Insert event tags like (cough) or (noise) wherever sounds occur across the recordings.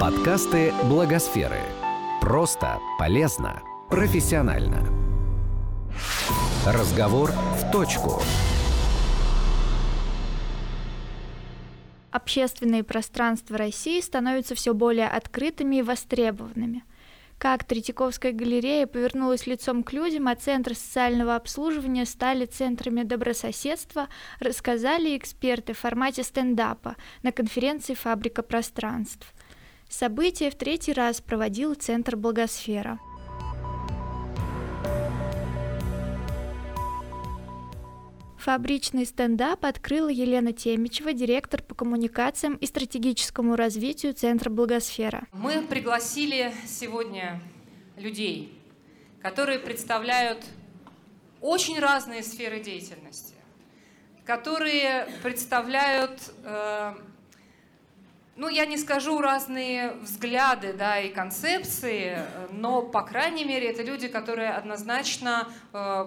Подкасты Благосферы. Просто, полезно, профессионально. Разговор в точку. Общественные пространства России становятся все более открытыми и востребованными. Как Третьяковская галерея повернулась лицом к людям, а центры социального обслуживания стали центрами добрососедства, рассказали эксперты в формате стендапа на конференции «Фабрика пространств». Событие в третий раз проводил Центр Благосфера. Фабричный стендап открыла Елена Темичева, директор по коммуникациям и стратегическому развитию Центра Благосфера. Мы пригласили сегодня людей, которые представляют очень разные сферы деятельности, которые представляют, э, ну, я не скажу разные взгляды, да, и концепции, но, по крайней мере, это люди, которые однозначно э,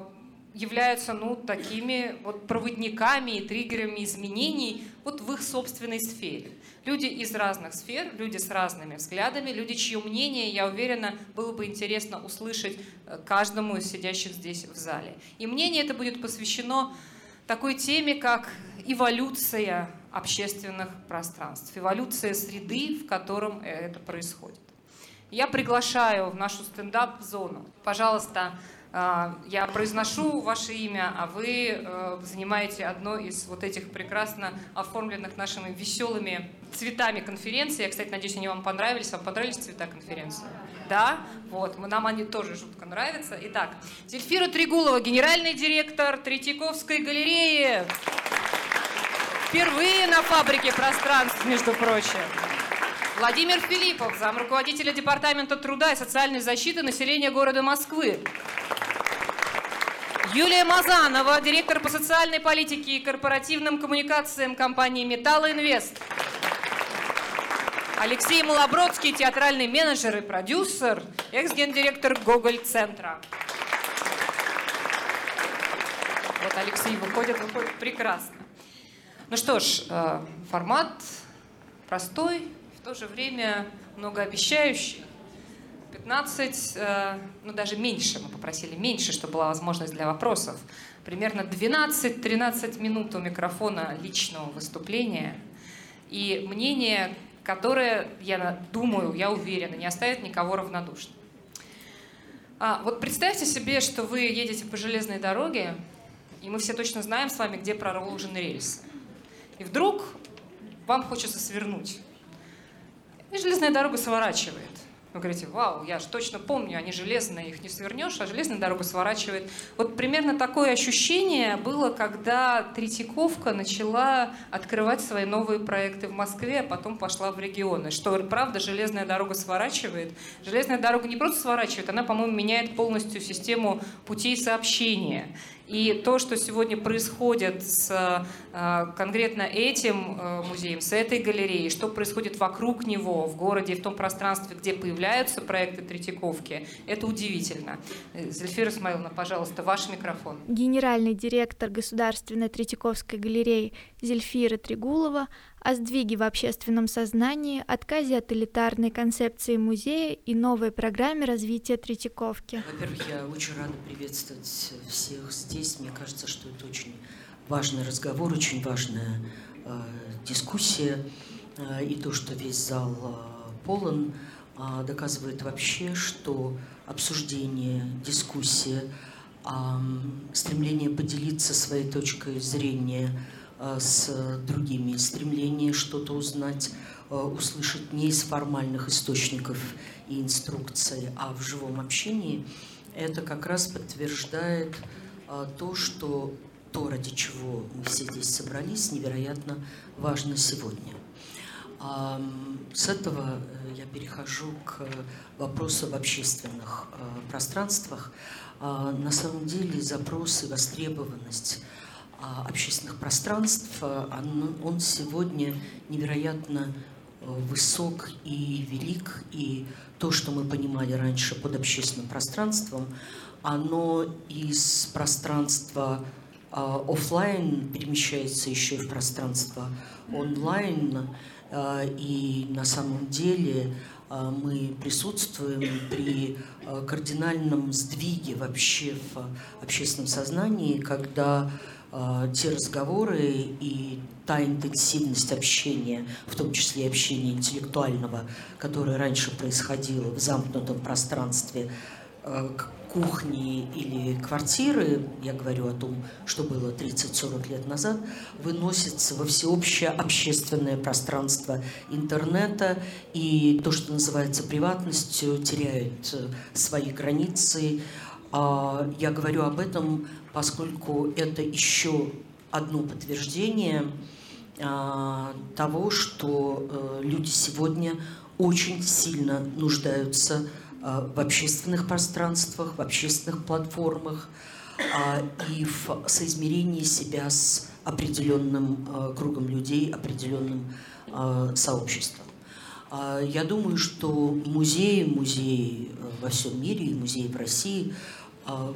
являются ну, такими вот проводниками и триггерами изменений вот в их собственной сфере. Люди из разных сфер, люди с разными взглядами, люди, чье мнение, я уверена, было бы интересно услышать э, каждому из сидящих здесь в зале. И мнение это будет посвящено такой теме, как эволюция общественных пространств, эволюция среды, в котором это происходит. Я приглашаю в нашу стендап-зону. Пожалуйста, а, я произношу ваше имя, а вы э, занимаете одно из вот этих прекрасно оформленных нашими веселыми цветами конференции. Я, кстати, надеюсь, они вам понравились. Вам понравились цвета конференции? Да? Вот, нам они тоже жутко нравятся. Итак, Зельфира Тригулова, генеральный директор Третьяковской галереи. Впервые на фабрике пространств, между прочим. Владимир Филиппов, зам руководителя Департамента труда и социальной защиты населения города Москвы. Юлия Мазанова, директор по социальной политике и корпоративным коммуникациям компании «Металл Инвест». Алексей Малобродский, театральный менеджер и продюсер, экс-гендиректор Гоголь-центра. Вот Алексей выходит, выходит прекрасно. Ну что ж, э, формат простой, в то же время многообещающий. 15, э, ну даже меньше, мы попросили меньше, чтобы была возможность для вопросов. Примерно 12-13 минут у микрофона личного выступления. И мнение, которое, я думаю, я уверена, не оставит никого равнодушным. А, вот представьте себе, что вы едете по железной дороге, и мы все точно знаем с вами, где проложены рельсы. И вдруг вам хочется свернуть. И железная дорога сворачивает. Вы говорите, вау, я же точно помню, они железные, их не свернешь, а железная дорога сворачивает. Вот примерно такое ощущение было, когда Третьяковка начала открывать свои новые проекты в Москве, а потом пошла в регионы. Что, правда, железная дорога сворачивает? Железная дорога не просто сворачивает, она, по-моему, меняет полностью систему путей сообщения. И то, что сегодня происходит с э, конкретно этим э, музеем, с этой галереей, что происходит вокруг него, в городе, в том пространстве, где появляются проекты Третьяковки, это удивительно. Э, Зельфира Исмаиловна, пожалуйста, ваш микрофон. Генеральный директор Государственной Третьяковской галереи Зельфира Тригулова о сдвиге в общественном сознании, отказе от элитарной концепции музея и новой программе развития Третьяковки. Во-первых, я очень рада приветствовать всех здесь. Мне кажется, что это очень важный разговор, очень важная э, дискуссия. Э, и то, что весь зал э, полон, э, доказывает вообще, что обсуждение, дискуссия, стремление поделиться своей точкой зрения – с другими, стремление что-то узнать, э, услышать не из формальных источников и инструкций, а в живом общении, это как раз подтверждает э, то, что то, ради чего мы все здесь собрались, невероятно важно сегодня. С этого я перехожу к вопросу в общественных пространствах. На самом деле запросы, востребованность а, общественных пространств, а, он сегодня невероятно э, высок и велик, и то, что мы понимали раньше под общественным пространством, оно из пространства а, офлайн перемещается еще и в пространство онлайн, И на самом деле мы присутствуем при кардинальном сдвиге вообще в общественном сознании, когда те разговоры и та интенсивность общения, в том числе общения интеллектуального, которое раньше происходило в замкнутом пространстве кухни или квартиры, я говорю о том, что было 30-40 лет назад, выносится во всеобщее общественное пространство интернета, и то, что называется приватностью, теряет э, свои границы. А, я говорю об этом, поскольку это еще одно подтверждение а, того, что э, люди сегодня очень сильно нуждаются Э, в общественных пространствах, в общественных платформах а, и в соизмерении себя с определенным э, кругом людей, определенным сообществом. Я думаю, что музеи, музеи во всем мире и музеи в России,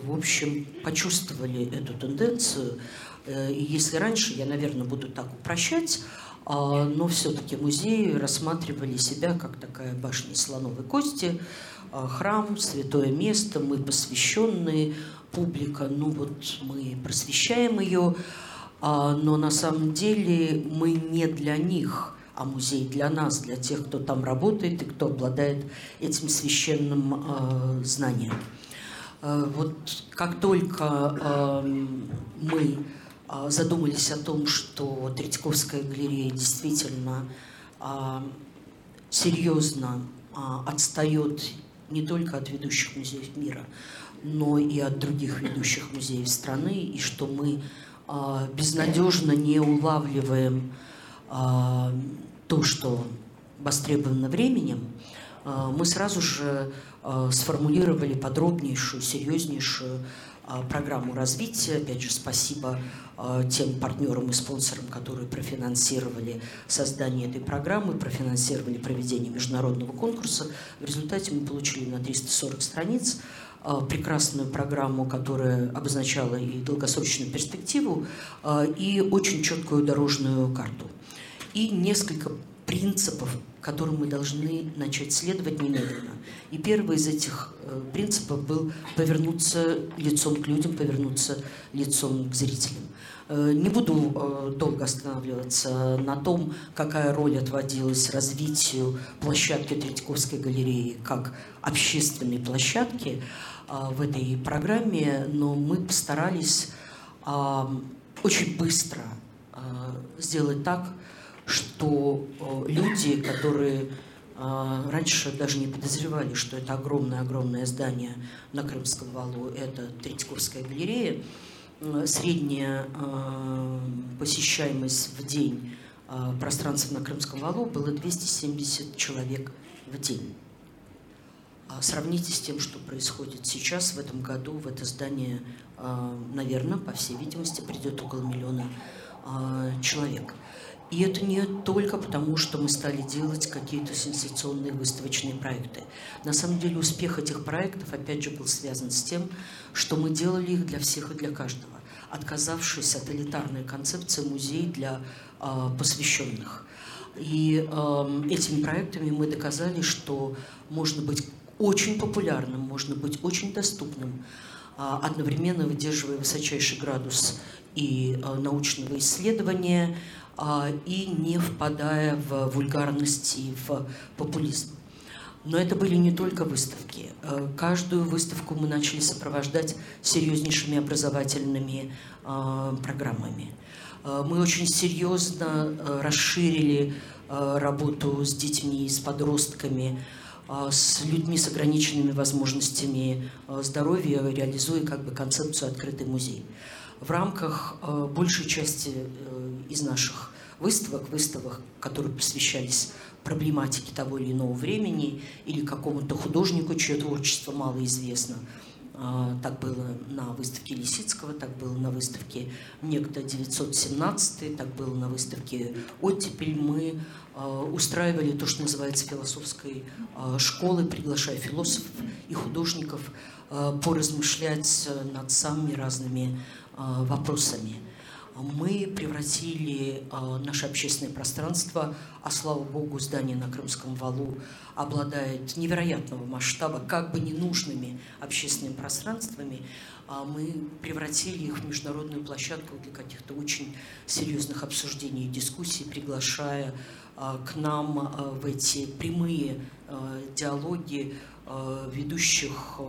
в общем, почувствовали эту тенденцию. И если раньше, я, наверное, буду так упрощать, но все-таки музеи рассматривали себя как такая башня слоновой кости, а, храм, святое место, мы посвященные, публика, ну вот мы просвещаем ее, а, но на самом деле мы не для них, а музей для нас, для тех, кто там работает и кто обладает этим священным а, знанием. Вот как только мы задумались о том, что Третьяковская галерея действительно серьезно отстает не только от ведущих музеев мира, но и от других ведущих музеев страны, и что мы безнадежно не улавливаем то, что востребовано временем, мы сразу же а, сформулировали подробнейшую, серьезнейшую а, программу развития. Опять же, спасибо а, тем партнерам и спонсорам, которые профинансировали создание этой программы, профинансировали проведение международного конкурса. В результате мы получили на 340 страниц а, прекрасную программу, которая обозначала и долгосрочную перспективу, и очень четкую дорожную карту. И несколько принципов которым мы должны начать следовать немедленно. И первый из этих э, принципов был повернуться лицом к людям, повернуться лицом к зрителям. Э, не буду э, долго останавливаться на том, какая роль отводилась развитию площадки Третьяковской галереи как общественной площадки в этой программе, но мы постарались очень быстро сделать так, что э, люди, которые э, раньше даже не подозревали, что это огромное-огромное здание на Крымском валу, это Третьяковская галерея, э, средняя посещаемость в день пространства на Крымском валу было 270 человек в день. А сравните с тем, что происходит сейчас, в этом году, в это здание, наверное, по всей видимости, придет около миллиона человек. И это не только потому, что мы стали делать какие-то сенсационные выставочные проекты. На самом деле успех этих проектов, опять же, был связан с тем, что мы делали их для всех и для каждого, отказавшись от элитарной концепции музей для э, посвященных. И э, этими проектами мы доказали, что можно быть очень популярным, можно быть очень доступным, э, одновременно выдерживая высочайший градус и э, научного исследования, а, и не впадая в вульгарность и в популизм. Но это были не только выставки. Э, каждую выставку мы начали сопровождать серьезнейшими образовательными а, программами. Э, мы очень серьезно э, расширили работу с детьми, с подростками, с людьми с ограниченными возможностями здоровья, реализуя как бы концепцию «Открытый музей» в рамках большей части из наших выставок, выставок, которые посвящались проблематике того или иного времени или какому-то художнику, чье творчество мало известно. Э, так было на выставке Лисицкого, так было на выставке «Некто 917», так было на выставке «Оттепель». Мы устраивали то, что называется философской школой, приглашая философов и художников поразмышлять над самыми разными а, вопросами. Мы превратили наше общественное пространство, а слава богу, здание на Крымском валу обладает невероятного масштаба, как бы ненужными общественными пространствами, а мы превратили их в международную площадку для каких-то очень серьезных обсуждений и дискуссий, приглашая к нам в эти прямые диалоги ведущих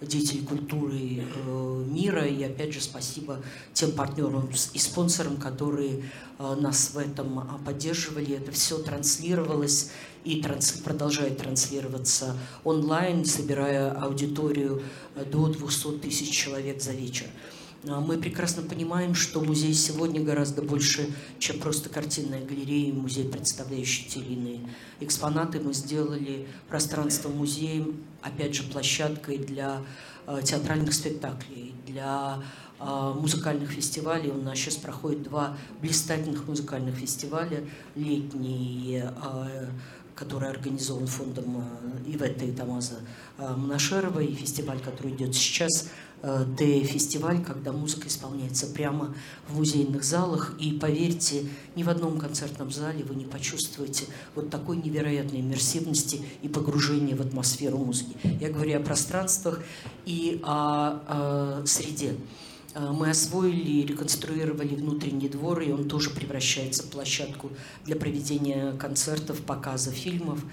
деятелей культуры э, мира. И опять же спасибо тем партнерам и спонсорам, которые э, нас в этом а, поддерживали. Это все транслировалось и транс, продолжает транслироваться онлайн, собирая аудиторию э, до 200 тысяч человек за вечер. А мы прекрасно понимаем, что музей сегодня гораздо больше, чем просто картинная галерея, музей, представляющий те или иные экспонаты. Мы сделали пространство музеем, опять же, площадкой для э, театральных спектаклей, для э, музыкальных фестивалей. У нас сейчас проходит два блистательных музыкальных фестиваля. Летний, э, который организован фондом Иветы и Тамаза Монашерова, и фестиваль, который идет сейчас – Д-фестиваль, когда музыка исполняется прямо в музейных залах. И поверьте, ни в одном концертном зале вы не почувствуете вот такой невероятной иммерсивности и погружения в атмосферу музыки. Я говорю о пространствах и о, о среде. Мы освоили реконструировали внутренний двор, и он тоже превращается в площадку для проведения концертов, показа фильмов.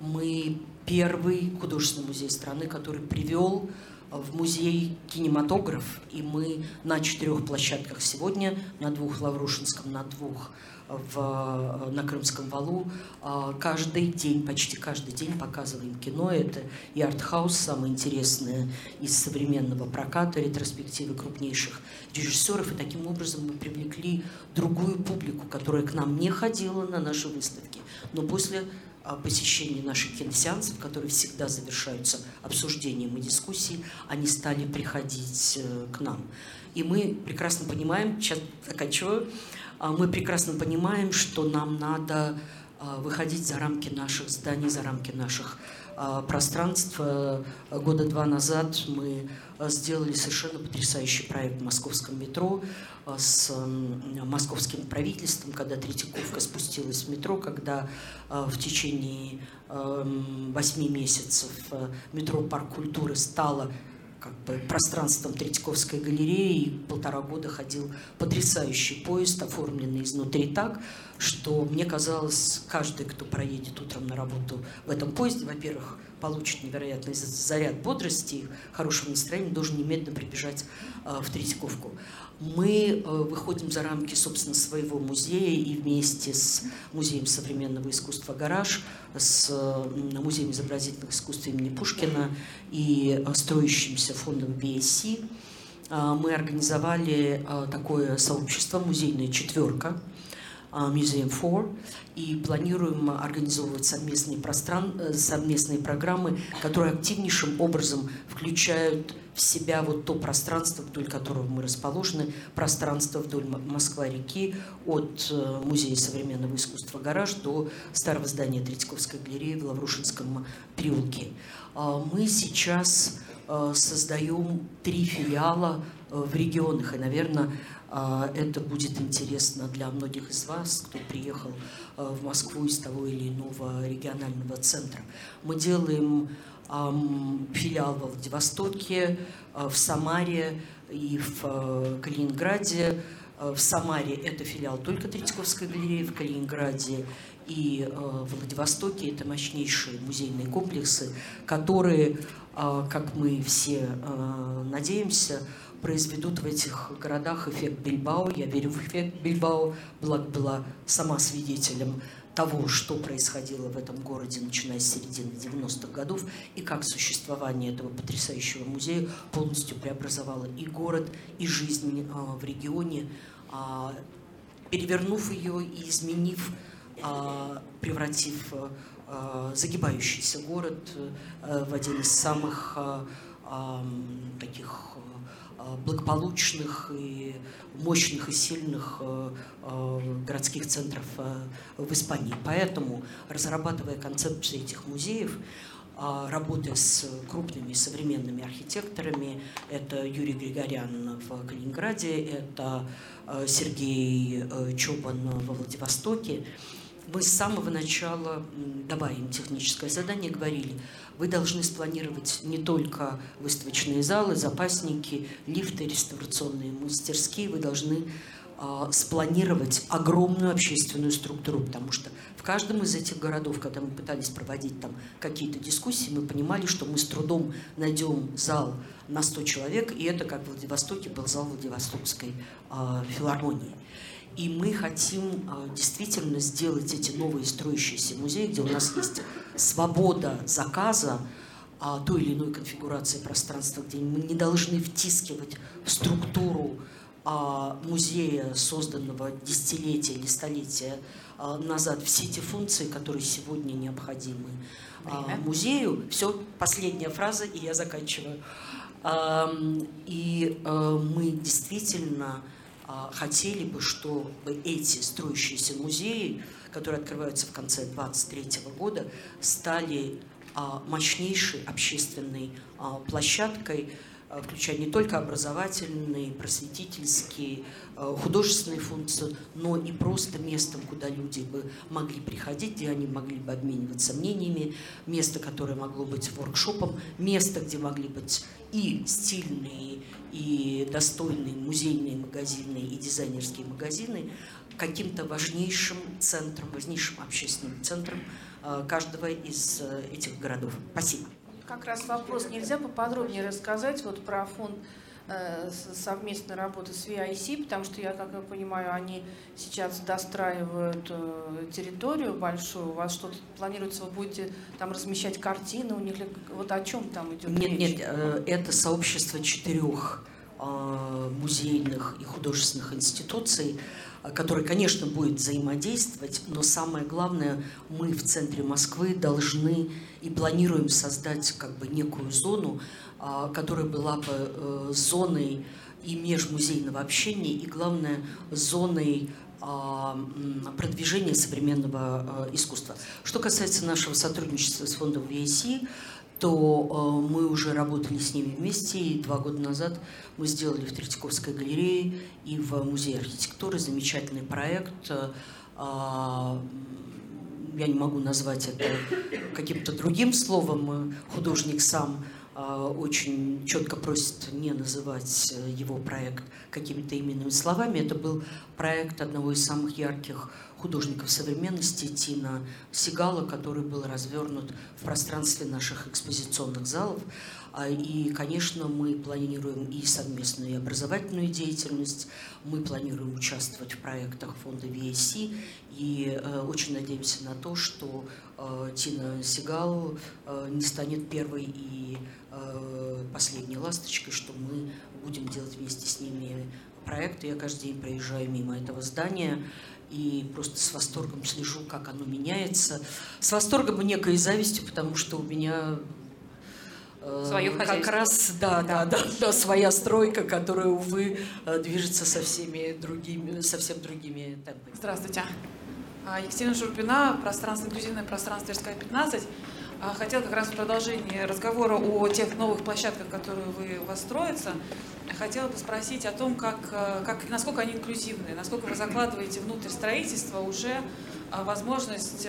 Мы первый художественный музей страны, который привел в музей кинематограф, и мы на четырех площадках сегодня, на двух Лаврушинском, на двух в, на Крымском валу. А, каждый день, почти каждый день показываем кино. Это и артхаус, самое интересное из современного проката, ретроспективы крупнейших режиссеров. И таким образом мы привлекли другую публику, которая к нам не ходила на наши выставки. Но после посещении наших киносеансов, которые всегда завершаются обсуждением и дискуссией, они стали приходить э, к нам. И мы прекрасно понимаем, сейчас заканчиваю, а, мы прекрасно понимаем, что нам надо а, выходить за рамки наших зданий, за рамки наших а, пространств. Э, года два назад мы сделали совершенно потрясающий проект в московском метро с московским правительством, когда Третьяковка спустилась в метро, когда в течение восьми месяцев э, метро Парк культуры стало как бы пространством Третьяковской галереи. И полтора года ходил потрясающий поезд, оформленный изнутри так, что мне казалось, каждый, кто проедет утром на работу в этом поезде, во-первых, получит невероятный заряд бодрости и хорошего настроения, должен немедленно прибежать э, в Третьяковку мы э, выходим за рамки, собственно, своего музея и вместе с Музеем современного искусства «Гараж», с Музеем изобразительных искусств имени Пушкина и э, строящимся фондом э, мы организовали такое сообщество «Музейная четверка», Museum 4, и планируем организовывать совместные, простран... совместные программы, которые активнейшим образом включают в себя вот то пространство, вдоль которого мы расположены, пространство вдоль Москва-реки, от э, Музея современного искусства «Гараж» до старого здания Третьяковской галереи в Лаврушинском переулке. А, мы сейчас э, создаем три филиала э, в регионах, и, наверное, это будет интересно для многих из вас, кто приехал в Москву из того или иного регионального центра. Мы делаем филиал во Владивостоке, э, в Самаре и в Калининграде. В Самаре это филиал только Третьяковской галереи, в Калининграде и в Владивостоке это мощнейшие музейные комплексы, которые, как мы все надеемся, произведут в этих городах эффект Бильбао. Я верю в эффект Бильбао, благо была сама свидетелем того, что происходило в этом городе, начиная с середины 90-х годов, и как существование этого потрясающего музея полностью преобразовало и город, и жизнь а, в регионе, а, перевернув ее и изменив, а, превратив загибающийся город э, в один из самых таких благополучных и мощных и сильных э, э, городских центров в Испании. Поэтому, разрабатывая концепции этих музеев, работая с крупными современными архитекторами. Это Юрий Григорян в Калининграде, это Сергей Чопан во Владивостоке. Мы с самого начала, давая им техническое задание, говорили, вы должны спланировать не только выставочные залы, запасники, лифты, реставрационные мастерские, вы должны э, спланировать огромную общественную структуру, потому что в каждом из этих городов, когда мы пытались проводить там какие-то дискуссии, мы понимали, что мы с трудом найдем зал на 100 человек, и это, как в Владивостоке, был зал Владивостокской э, филармонии. И мы хотим а, действительно сделать эти новые строящиеся музеи, где у нас есть свобода заказа а, той или иной конфигурации пространства, где мы не должны втискивать в структуру а, музея, созданного десятилетия или столетия назад, все эти функции, которые сегодня необходимы Время. музею. Все, последняя фраза, и я заканчиваю. И мы действительно хотели бы, чтобы эти строящиеся музеи, которые открываются в конце 2023 года, стали а, мощнейшей общественной а, площадкой, включая не только образовательные, просветительские, художественные функции, но и просто местом, куда люди бы могли приходить, где они могли бы обмениваться мнениями, место, которое могло быть воркшопом, место, где могли быть и стильные, и достойные музейные магазины и дизайнерские магазины каким-то важнейшим центром, важнейшим общественным центром э, каждого из э, этих городов. Спасибо. Как раз вопрос, нельзя поподробнее рассказать вот про фонд Э, совместной работы с VIC, потому что я, как я понимаю, они сейчас достраивают э, территорию большую. У вас что-то планируется, вы будете там размещать картины у них? Вот о чем там идет нет, речь? Нет, э, это сообщество четырех музейных и художественных институций, который, конечно, будет взаимодействовать, но самое главное, мы в центре Москвы должны и планируем создать как бы некую зону, а, которая была бы э, зоной и межмузейного общения, и, главное, зоной а, продвижения современного э, искусства. Что касается нашего сотрудничества с фондом VIC, то э, мы уже работали с ними вместе, и два года назад мы сделали в Третьяковской галерее и в Музее архитектуры замечательный проект. А, я не могу назвать это каким-то другим словом, художник сам очень четко просит не называть э, его проект какими-то именными словами. Это был проект одного из самых ярких художников современности Тина Сигала, который был развернут в пространстве наших экспозиционных залов. А, и, конечно, мы планируем и совместную и образовательную деятельность, мы планируем участвовать в проектах фонда VSC, и э, очень надеемся на то, что э, Тина Сигал э, не станет первой и последней ласточкой, что мы будем делать вместе с ними проекты. Я каждый день проезжаю мимо этого здания и просто с восторгом слежу, как оно меняется. С восторгом и некой завистью, потому что у меня Э, Свое как раз, да, да, да, да, своя стройка, которая, увы, э, движется со всеми другими, совсем другими темпами. Здравствуйте. А, Екатерина Шурпина, пространство, инклюзивное пространство Тверская 15. А, хотел как раз в продолжении разговора о тех новых площадках, которые вы, у вас строятся, хотела бы спросить о том, как, э, как, насколько они инклюзивны, насколько вы закладываете внутрь строительства уже возможность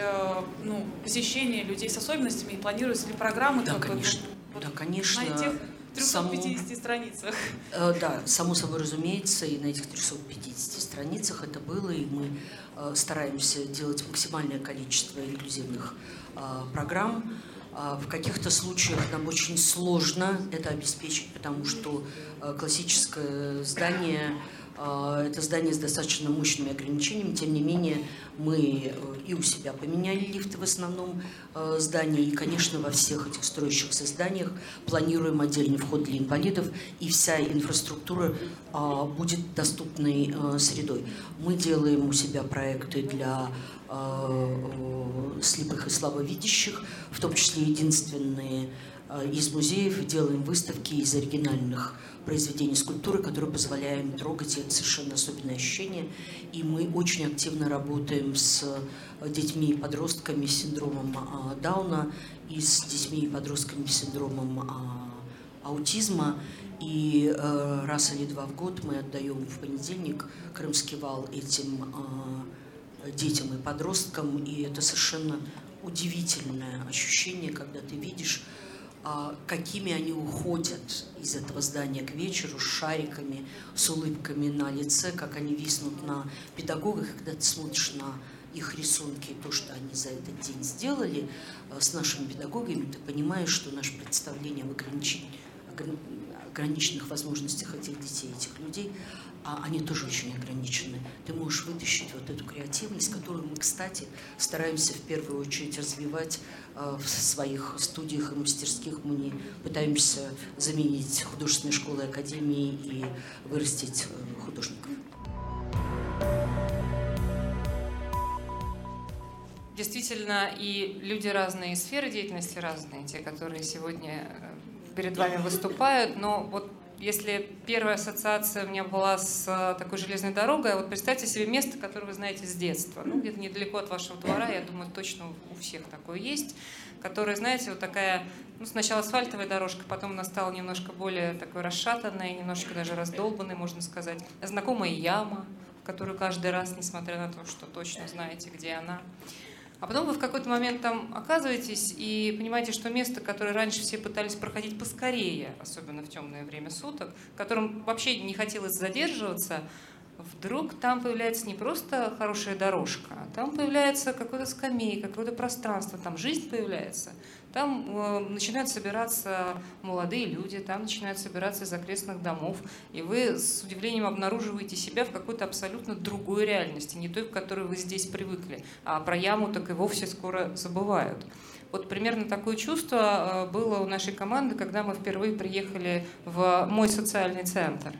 ну, посещения людей с особенностями и планируются ли программы? Да, конечно. Вот да, конечно. На этих 350 само, страницах. Э, да, само собой разумеется, и на этих 350 страницах это было, и мы э, стараемся делать максимальное количество инклюзивных э, программ. Э, в каких-то случаях нам очень сложно это обеспечить, потому что э, классическое здание а, это здание с достаточно мощными ограничениями, тем не менее мы э, и у себя поменяли лифты в основном э, здании, и, конечно, во всех этих строящихся зданиях планируем отдельный вход для инвалидов, и вся инфраструктура а, будет доступной э, средой. Мы делаем у себя проекты для слепых и слабовидящих, в том числе единственные из музеев, делаем выставки из оригинальных произведений скульптуры, которые позволяем трогать, это совершенно особенное ощущение. И мы очень активно работаем с детьми и подростками с синдромом Дауна и с детьми и подростками с синдромом аутизма. И э, раз или два в год мы отдаем в понедельник Крымский вал этим э, детям и подросткам. И это совершенно удивительное ощущение, когда ты видишь, э, какими они уходят из этого здания к вечеру с шариками, с улыбками на лице, как они виснут на педагогах, когда ты смотришь на их рисунки, то, что они за этот день сделали э, с нашими педагогами, ты понимаешь, что наше представление об ограничении ограниченных возможностях этих детей, этих людей, а они тоже очень ограничены. Ты можешь вытащить вот эту креативность, которую мы, кстати, стараемся в первую очередь развивать э, в своих студиях и мастерских. Мы не пытаемся заменить художественные школы академии и вырастить э, художников. Действительно, и люди разные, и сферы деятельности разные, те, которые сегодня э, перед вами выступают, но вот если первая ассоциация у меня была с э, такой железной дорогой, вот представьте себе место, которое вы знаете с детства, ну где-то недалеко от вашего двора, я думаю, точно у всех такое есть, которое, знаете, вот такая, ну сначала асфальтовая дорожка, потом она стала немножко более такой расшатанной, немножко даже раздолбанной, можно сказать, знакомая яма, которую каждый раз, несмотря на то, что точно знаете, где она. А потом вы в какой-то момент там оказываетесь и понимаете, что место, которое раньше все пытались проходить поскорее, особенно в темное время суток, в котором вообще не хотелось задерживаться, вдруг там появляется не просто хорошая дорожка, а там появляется какой-то скамейка, какое-то пространство, там жизнь появляется. Там э, начинают собираться молодые люди, там начинают собираться из окрестных домов, и вы с удивлением обнаруживаете себя в какой-то абсолютно другой реальности, не той, в которой вы здесь привыкли. А про яму так и вовсе скоро забывают. Вот примерно такое чувство э, было у нашей команды, когда мы впервые приехали в мой социальный центр.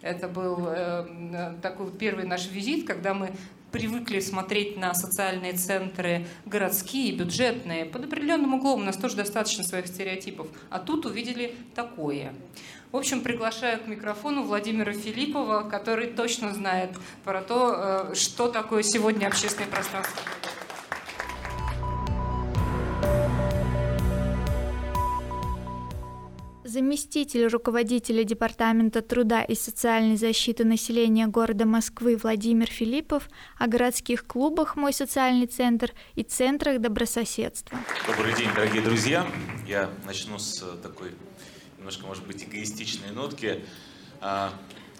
Это был э, такой первый наш визит, когда мы привыкли смотреть на социальные центры городские, бюджетные, под определенным углом, у нас тоже достаточно своих стереотипов, а тут увидели такое. В общем, приглашаю к микрофону Владимира Филиппова, который точно знает про то, э, что такое сегодня общественное пространство. Заместитель руководителя Департамента труда и социальной защиты населения города Москвы Владимир Филиппов о городских клубах «Мой социальный центр» и центрах добрососедства. Добрый день, дорогие друзья. Я начну с такой немножко, может быть, эгоистичной нотки. А,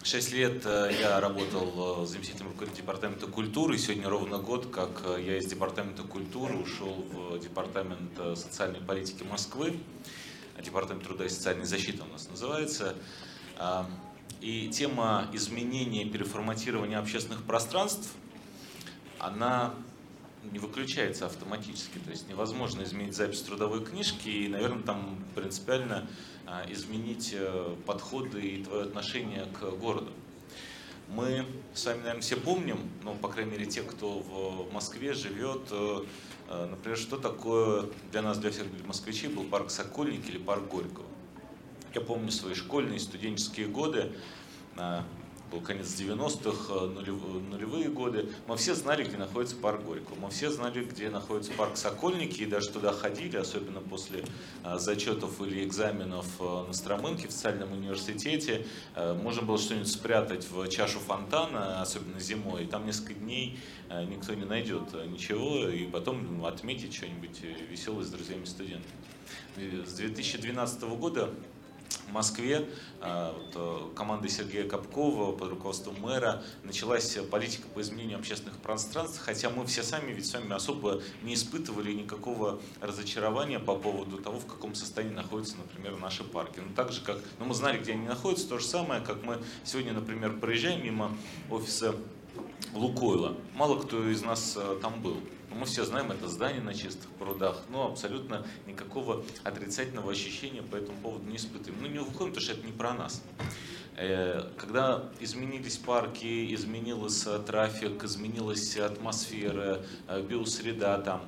шесть лет э, я работал э, заместителем руководителя департамента культуры. Сегодня ровно год, как э, я из департамента культуры ушел в департамент социальной политики Москвы. Департамент труда и социальной защиты у нас называется. А, и тема изменения и переформатирования общественных пространств, она не выключается автоматически. То есть невозможно изменить запись трудовой книжки и, наверное, там принципиально а, изменить э, подходы и твое отношение к городу. Мы с вами, наверное, все помним, ну, по крайней мере, те, кто в Москве живет, э, например, что такое для нас, для всех москвичей, был парк Сокольник или парк Горького. Я помню свои школьные студенческие годы, э, был конец 90-х, э, нулевые годы, мы все знали, где находится парк Горького. Мы все знали, где находится парк Сокольники, и даже туда ходили, особенно после э, зачетов или экзаменов э, на Стромынке в социальном университете. Можно было что-нибудь спрятать в чашу фонтана, особенно зимой, и там несколько дней никто не найдет ничего, и потом отметить что-нибудь веселое с друзьями-студентами. С 2012 года в Москве а, вот, э, командой Сергея Капкова под руководством мэра началась политика по изменению общественных пространств, хотя мы все сами ведь с вами особо не испытывали никакого разочарования по поводу того, в каком состоянии находятся, например, наши парки. Ну, так же, как ну, мы знали, где они находятся, то же самое, как мы сегодня, например, проезжаем мимо офиса Лукойла. Мало кто из нас э, там был. Мы все знаем это здание на чистых прудах, но абсолютно никакого отрицательного ощущения по этому поводу не испытываем. Ну, не уходим, потому что это не про нас. Э, когда изменились парки, изменился трафик, изменилась атмосфера, э, биосреда там,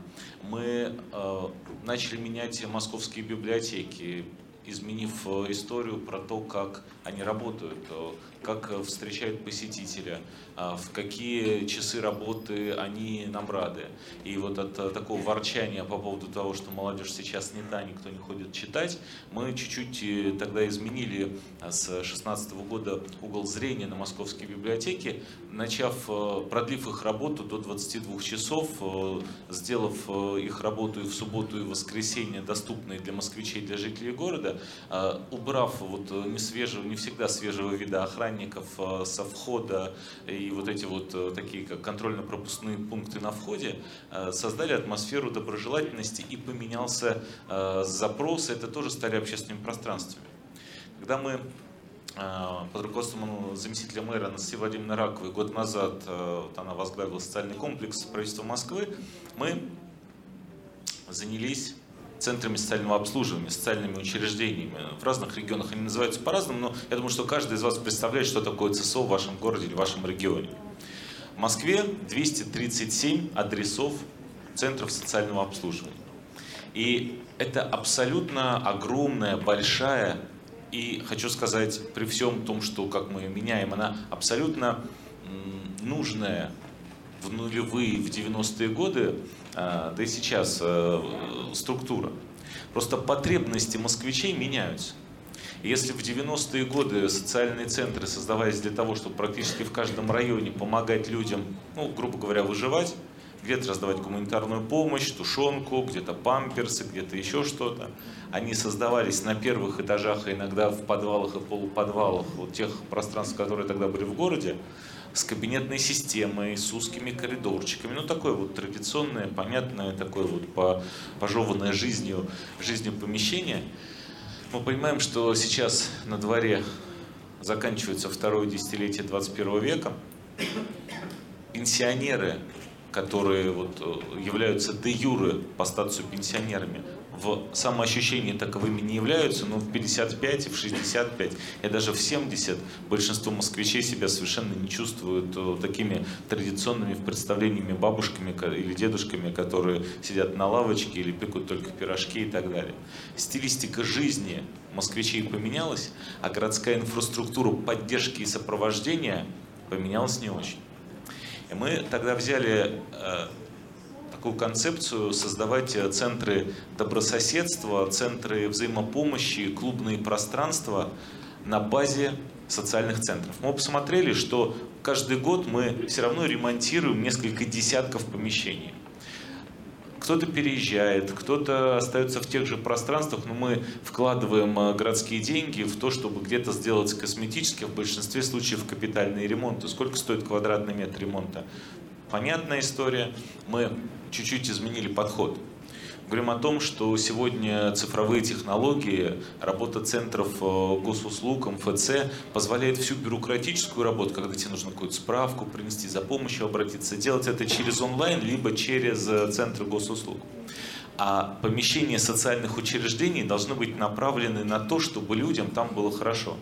мы э, начали менять московские библиотеки, изменив историю про то, как они работают, как встречают посетителя, а, в какие часы работы они нам рады. И вот от э, такого ворчания по поводу того, что молодежь сейчас не та, никто не ходит читать, мы чуть-чуть э, тогда изменили э, с 2016 года угол зрения на московские библиотеки, начав, продлив их работу до 22 часов, сделав их работу и в субботу, и в воскресенье доступной для москвичей, для жителей города, убрав вот не свежего, не всегда свежего вида охранников со входа и вот эти вот э, такие как контрольно-пропускные пункты на входе э, создали атмосферу доброжелательности и поменялся э, запрос, это тоже стали общественными пространствами. Когда мы под руководством заместителя мэра Анастасии Владимировны Раковой год назад вот она возглавила социальный комплекс правительства Москвы, мы занялись центрами социального обслуживания, социальными учреждениями. В разных регионах они называются по-разному, но я думаю, что каждый из вас представляет, что такое ЦСО в вашем городе или в вашем регионе. В Москве 237 адресов центров социального обслуживания. И это абсолютно огромная, большая и, хочу сказать, при всем том, что как мы ее меняем, она абсолютно нужная в нулевые, в 90-е годы да и сейчас э, структура. Просто потребности москвичей меняются. Если в 90-е годы социальные центры создавались для того, чтобы практически в каждом районе помогать людям, ну, грубо говоря, выживать, где-то раздавать гуманитарную помощь, тушенку, где-то памперсы, где-то еще что-то. Они создавались на первых этажах, а иногда в подвалах и полуподвалах вот тех пространств, которые тогда были в городе с кабинетной системой, с узкими коридорчиками. Ну, такое вот традиционное, понятное, такое вот по, пожеванное жизнью, жизнью помещение. Мы понимаем, что сейчас на дворе заканчивается второе десятилетие 21 века. Пенсионеры, которые вот э, являются де юры по статусу пенсионерами, в самоощущении таковыми не являются, но в 55 и в 65 и даже в 70 большинство москвичей себя совершенно не чувствуют э, такими традиционными представлениями бабушками или дедушками, которые сидят на лавочке или пекут только пирожки и так далее. Стилистика жизни москвичей поменялась, а городская инфраструктура поддержки и сопровождения поменялась не очень. И мы тогда взяли э, такую концепцию создавать э, центры добрососедства, центры взаимопомощи, клубные пространства на базе социальных центров. Мы посмотрели, что каждый год мы все равно ремонтируем несколько десятков помещений. Кто-то переезжает, кто-то остается в тех же пространствах, но мы вкладываем э, городские деньги в то, чтобы где-то сделать косметические, в большинстве случаев капитальные ремонты. Сколько стоит квадратный метр ремонта? Понятная история. Мы чуть-чуть изменили подход. Говорим о том, что сегодня цифровые технологии, работа центров э, госуслуг, МФЦ позволяет всю бюрократическую работу, когда тебе нужно какую-то справку принести, за помощью обратиться, делать это через онлайн, либо через э, центры госуслуг. А помещения социальных учреждений должны быть направлены на то, чтобы людям там было хорошо.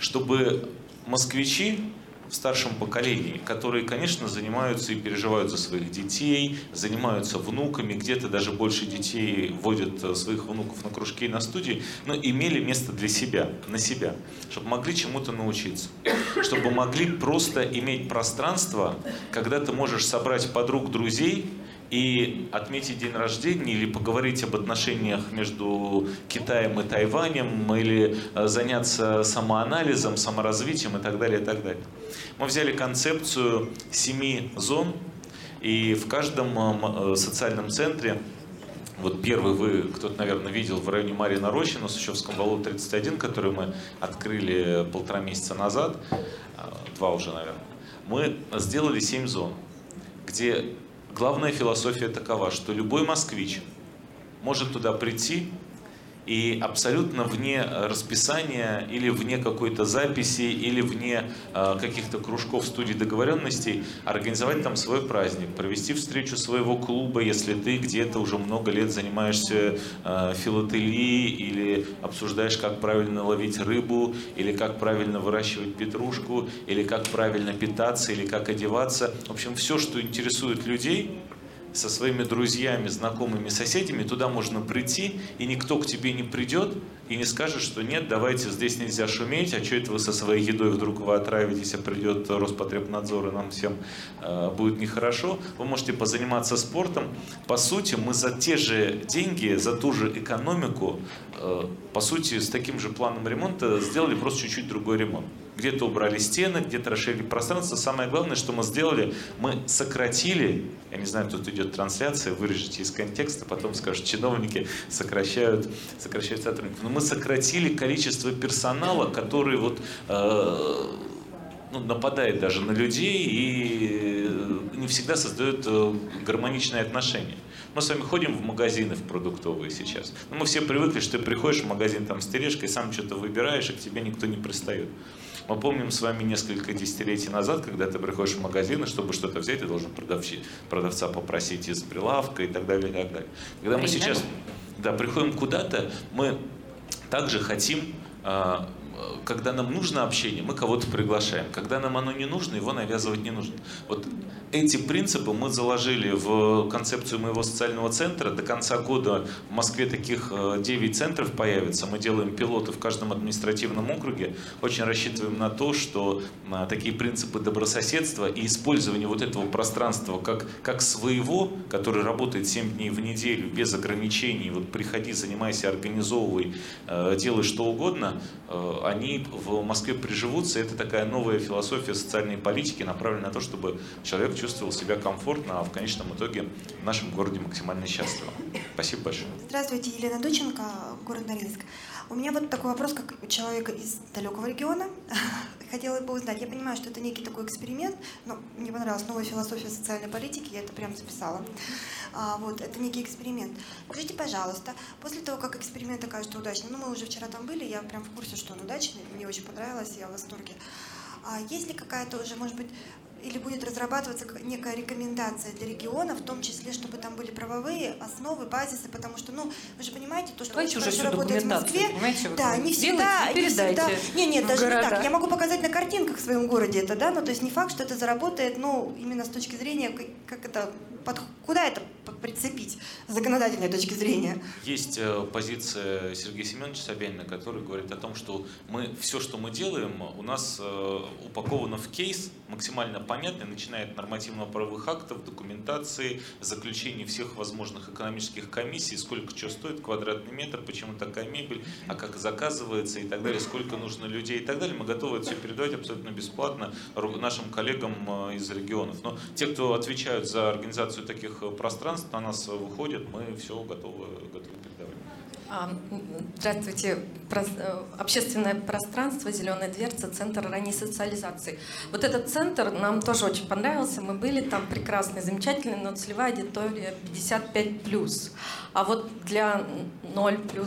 Чтобы москвичи в старшем поколении, которые, конечно, занимаются и переживают за своих детей, занимаются внуками, где-то даже больше детей водят э, своих внуков на кружки и на студии, но имели место для себя, на себя, чтобы могли чему-то научиться, чтобы могли просто иметь пространство, когда ты можешь собрать подруг, друзей, и отметить день рождения или поговорить об отношениях между Китаем и Тайванем или э, заняться самоанализом, саморазвитием и так далее, и так далее. Мы взяли концепцию семи зон, и в каждом э, э, социальном центре вот первый вы, кто-то, наверное, видел в районе Марина Рощина, Сущевском валу 31, который мы открыли полтора месяца назад, два уже, наверное. Мы сделали семь зон, где Главная философия такова, что любой москвич может туда прийти и абсолютно вне расписания или вне какой-то записи или вне э, каких-то кружков студий договоренностей организовать там свой праздник, провести встречу своего клуба, если ты где-то уже много лет занимаешься э, филателией или обсуждаешь, как правильно ловить рыбу, или как правильно выращивать петрушку, или как правильно питаться, или как одеваться. В общем, все, что интересует людей, со своими друзьями, знакомыми, соседями, туда можно прийти, и никто к тебе не придет и не скажет, что нет, давайте здесь нельзя шуметь, а что это вы со своей едой вдруг вы отравитесь, а придет Роспотребнадзор, и нам всем э, будет нехорошо. Вы можете позаниматься спортом. По сути, мы за те же деньги, за ту же экономику, э, по сути, с таким же планом ремонта сделали просто чуть-чуть другой ремонт где-то убрали стены, где-то расширили пространство. Самое главное, что мы сделали, мы сократили, я не знаю, тут идет трансляция, вырежете из контекста, потом скажут, чиновники сокращают, сокращают сотрудников. Но мы сократили количество персонала, который вот э, ну, нападает даже на людей и не всегда создает э, гармоничные отношения. Мы с вами ходим в магазины в продуктовые сейчас. Но мы все привыкли, что ты приходишь в магазин там с тележкой, сам что-то выбираешь, и к тебе никто не пристает. Мы помним с вами несколько десятилетий назад, когда ты приходишь в магазин, и чтобы что-то взять, ты должен продавчи, продавца попросить из прилавка и так далее, и так далее. Когда мы сейчас да, приходим куда-то, мы также хотим а, когда нам нужно общение, мы кого-то приглашаем. Когда нам оно не нужно, его навязывать не нужно. Вот эти принципы мы заложили в концепцию моего социального центра. До конца года в Москве таких 9 э, центров появится. Мы делаем пилоты в каждом административном округе. Очень рассчитываем на то, что э, такие принципы добрососедства и использование вот этого пространства как, как своего, который работает 7 дней в неделю, без ограничений, вот приходи, занимайся, организовывай, э, делай что угодно, они в Москве приживутся. Это такая новая философия социальной политики, направленная на то, чтобы человек чувствовал себя комфортно, а в конечном итоге в нашем городе максимально счастливо. Спасибо большое. Здравствуйте, Елена Доченко, город Норильск. У меня вот такой вопрос, как у человека из далекого региона. (laughs) Хотела бы узнать, я понимаю, что это некий такой эксперимент, но мне понравилась новая философия социальной политики, я это прям записала. А, вот, это некий эксперимент. Скажите, пожалуйста, после того, как эксперимент окажется удачным, ну мы уже вчера там были, я прям в курсе, что он удачный, мне очень понравилось, я в восторге. А есть ли какая-то уже, может быть, или будет разрабатываться некая рекомендация для региона, в том числе, чтобы там были правовые основы, базисы, потому что, ну, вы же понимаете, то, что Давайте уже всю работает в Москве, да, не всегда, не всегда, не, нет, даже города. не так. Я могу показать на картинках в своем городе это, да, но то есть не факт, что это заработает, ну, именно с точки зрения, как это, под, куда это прицепить с законодательной точки зрения? Есть э, позиция Сергея Семеновича Собянина, который говорит о том, что мы все, что мы делаем, у нас э, упаковано в кейс максимально понятный, начиная от нормативно-правовых актов, документации, заключений всех возможных экономических комиссий, сколько что стоит квадратный метр, почему такая мебель, а как заказывается и так далее, сколько нужно людей и так далее. Мы готовы это все передавать абсолютно бесплатно нашим коллегам э, из регионов. Но те, кто отвечают за организацию таких пространств, на нас выходят, мы все готовы, готовы передавать. А, здравствуйте. Э, общественное пространство, зеленая дверца, центр ранней социализации. Вот этот центр нам тоже очень понравился. Мы были там прекрасный, замечательный, но целевая аудитория 55+. А вот для 0+,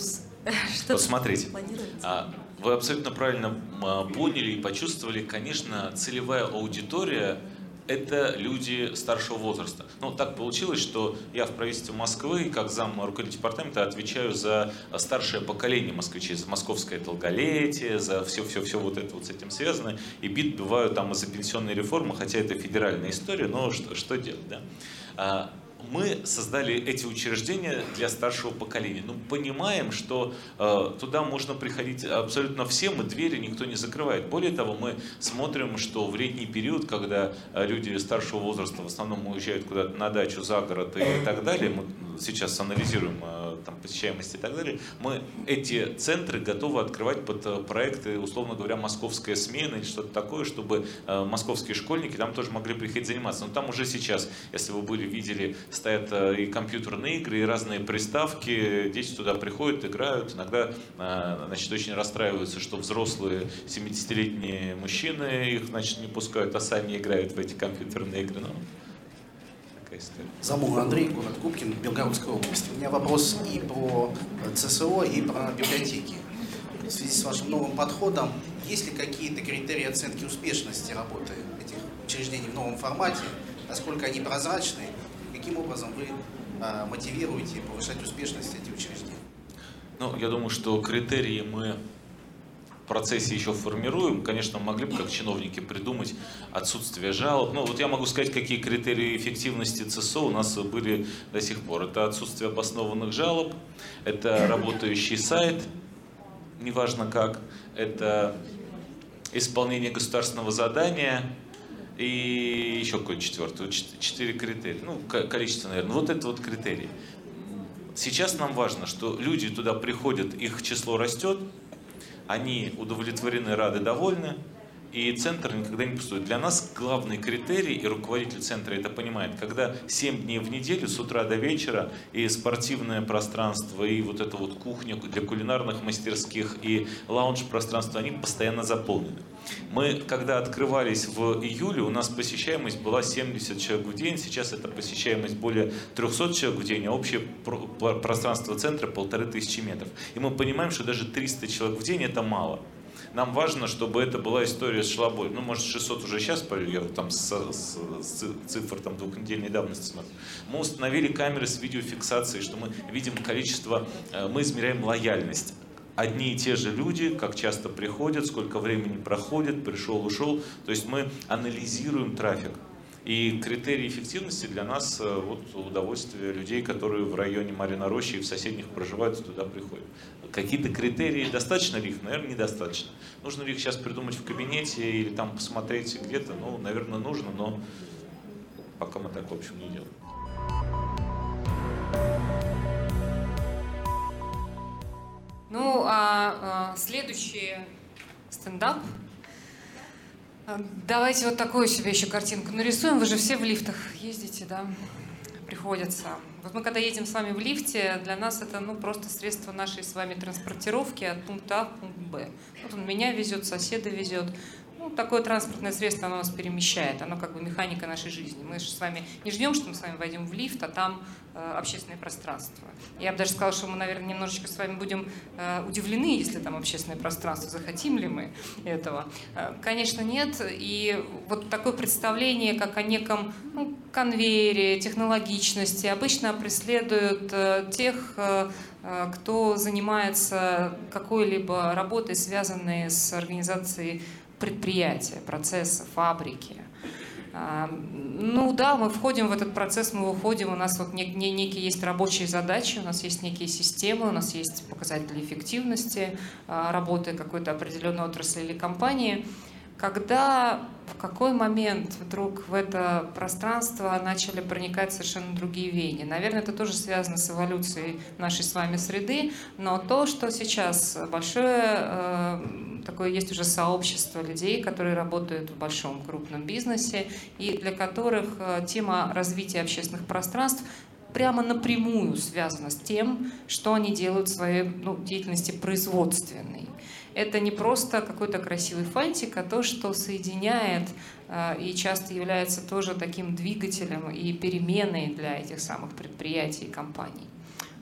что вот смотрите, а, вы абсолютно правильно а, поняли и почувствовали, конечно, целевая аудитория – это люди старшего возраста. Ну, так получилось, что я в правительстве Москвы, как зам руководителя департамента, отвечаю за старшее поколение москвичей, за московское долголетие, за все-все-все вот это вот с этим связано. И бит бываю там из-за пенсионной реформы, хотя это федеральная история, но что, что делать, да? Мы создали эти учреждения для старшего поколения. Ну, понимаем, что э, туда можно приходить абсолютно всем, и двери никто не закрывает. Более того, мы смотрим, что в летний период, когда э, люди старшего возраста в основном уезжают куда-то на дачу, за город и так далее, мы сейчас анализируем э, там, посещаемость и так далее, мы эти центры готовы открывать под э, проекты, условно говоря, московская смена или что-то такое, чтобы э, московские школьники там тоже могли приходить заниматься. Но там уже сейчас, если вы были, видели стоят э, и компьютерные игры, и разные приставки, дети туда приходят, играют, иногда значит, очень расстраиваются, что взрослые 70-летние мужчины их значит, не пускают, а сами играют в эти компьютерные игры. Ну, такая история. Замур Андрей, город Губкин, Белгородская область. У меня вопрос и про ЦСО, и про библиотеки. В связи с вашим новым подходом, есть ли какие-то критерии оценки успешности работы этих учреждений в новом формате? Насколько они прозрачны? Каким образом вы а, мотивируете повышать успешность этих учреждений? Ну, я думаю, что критерии мы процессе еще формируем. Конечно, могли бы как чиновники придумать отсутствие жалоб. Ну, вот я могу сказать, какие критерии эффективности ЦСО у нас были до сих пор. Это отсутствие обоснованных жалоб, это работающий сайт, неважно как, это исполнение государственного задания, и еще какой-то четвертый, четыре критерия, ну, количество, наверное, вот это вот критерии. Сейчас нам важно, что люди туда приходят, их число растет, они удовлетворены, рады, довольны, и центр никогда не пустует. Для нас главный критерий, и руководитель центра это понимает, когда 7 дней в неделю, с утра до вечера, и спортивное пространство, и вот эта вот кухня для кулинарных мастерских, и лаунж-пространство, они постоянно заполнены. Мы, когда открывались в июле, у нас посещаемость была 70 человек в день, сейчас это посещаемость более 300 человек в день, а общее пространство центра полторы тысячи метров. И мы понимаем, что даже 300 человек в день это мало. Нам важно, чтобы это была история с шлабой. Ну, может, 600 уже сейчас, я там с, с, с цифр там, двухнедельной давности смотрю. Мы установили камеры с видеофиксацией, что мы видим количество, э, мы измеряем лояльность одни и те же люди, как часто приходят, сколько времени проходит, пришел, ушел. То есть мы анализируем трафик. И критерий эффективности для нас э, вот удовольствие людей, которые в районе Марина Рощи и в соседних проживают, туда приходят. Какие-то критерии, достаточно ли их? Наверное, недостаточно. Нужно ли их сейчас придумать в кабинете или там посмотреть где-то? Ну, наверное, нужно, но пока мы так, в общем, не делаем. Ну, а, а следующий стендап Давайте вот такую себе еще картинку нарисуем. Вы же все в лифтах ездите, да? Приходится. Вот мы когда едем с вами в лифте, для нас это ну, просто средство нашей с вами транспортировки от пункта А в пункт Б. Вот он меня везет, соседа везет. Ну, такое транспортное средство оно нас перемещает, оно как бы механика нашей жизни. Мы же с вами не ждем, что мы с вами войдем в лифт, а там э, общественное пространство. Я бы даже сказала, что мы, наверное, немножечко с вами будем э, удивлены, если там общественное пространство, захотим ли мы этого. Э, конечно, нет. И вот такое представление, как о неком ну, конвейере, технологичности, обычно преследуют э, тех, э, э кто занимается какой-либо работой, связанной с организацией предприятия, процесса, фабрики. А, ну да, мы входим в этот процесс, мы выходим, у нас вот нек- некие есть рабочие задачи, у нас есть некие системы, у нас есть показатели эффективности а, работы какой-то определенной отрасли или компании. Когда, в какой момент вдруг в это пространство начали проникать совершенно другие веяния? Наверное, это тоже связано с эволюцией нашей с вами среды, но то, что сейчас большое э, такое есть уже сообщество людей, которые работают в большом крупном бизнесе и для которых э, тема развития общественных пространств прямо напрямую связана с тем, что они делают в своей ну, деятельности производственной это не просто какой-то красивый фантик, а то, что соединяет э, и часто является тоже таким двигателем и переменой для этих самых предприятий и компаний.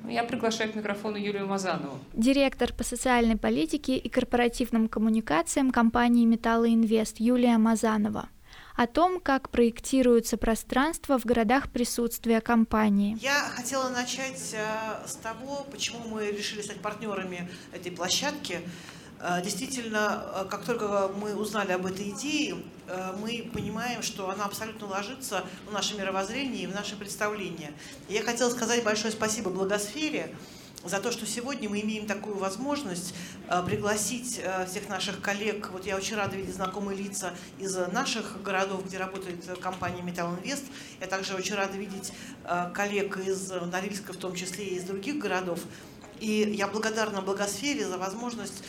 Ну, я приглашаю к микрофону Юлию Мазанову. Директор по социальной политике и корпоративным коммуникациям компании «Металлоинвест» Юлия Мазанова о том, как проектируются пространства в городах присутствия компании. Я хотела начать э, с того, почему мы решили стать партнерами этой площадки. Э, действительно, э, как только мы узнали об этой идее, э, мы понимаем, что она абсолютно ложится в наше мировоззрение и в наше представление. я хотела сказать большое спасибо Благосфере за то, что сегодня мы имеем такую возможность пригласить всех наших коллег. Вот я очень рада видеть знакомые лица из наших городов, где работает компания Metal Invest. Я также очень рада видеть коллег из Норильска, в том числе и из других городов. И я благодарна Благосфере за возможность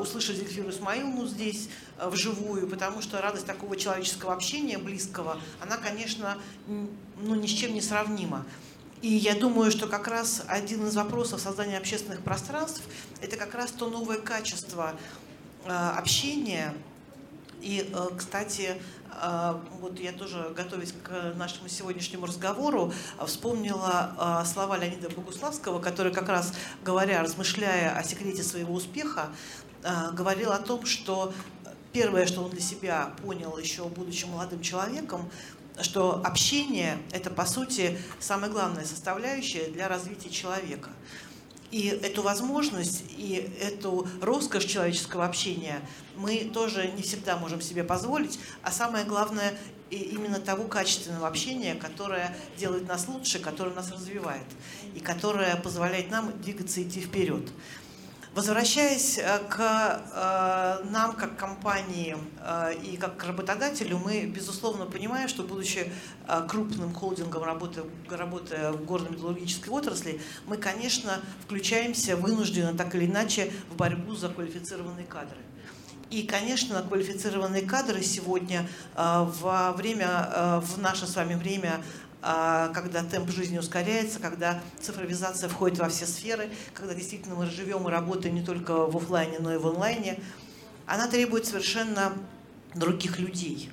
услышать Зельфиру Исмаиловну здесь э, вживую, потому что радость такого человеческого общения, близкого, она, конечно, ну, ни с чем не сравнима. И я думаю, что как раз один из вопросов создания общественных пространств – это как раз то новое качество э, общения, и, кстати, вот я тоже, готовясь к нашему сегодняшнему разговору, вспомнила а, слова Леонида Богуславского, который как раз, говоря, размышляя о секрете своего успеха, а, говорил о том, что первое, что он для себя понял еще будучи молодым человеком, что общение – это, по сути, самая главная составляющая для развития человека. И эту возможность, и эту роскошь человеческого общения мы тоже не всегда можем себе позволить, а самое главное, именно того качественного общения, которое делает нас лучше, которое нас развивает, и которое позволяет нам двигаться и идти вперед. Возвращаясь э, к э, нам как компании э, и как работодателю, мы, безусловно, понимаем, что, будучи крупным холдингом, работая, работая в горно-металлургической отрасли, мы, конечно, включаемся вынужденно, так или иначе, в борьбу за квалифицированные кадры. И, конечно, квалифицированные кадры сегодня во время, в наше с вами время когда темп жизни ускоряется, когда цифровизация входит во все сферы, когда действительно мы живем и работаем не только в офлайне, но и в онлайне, она требует совершенно других людей.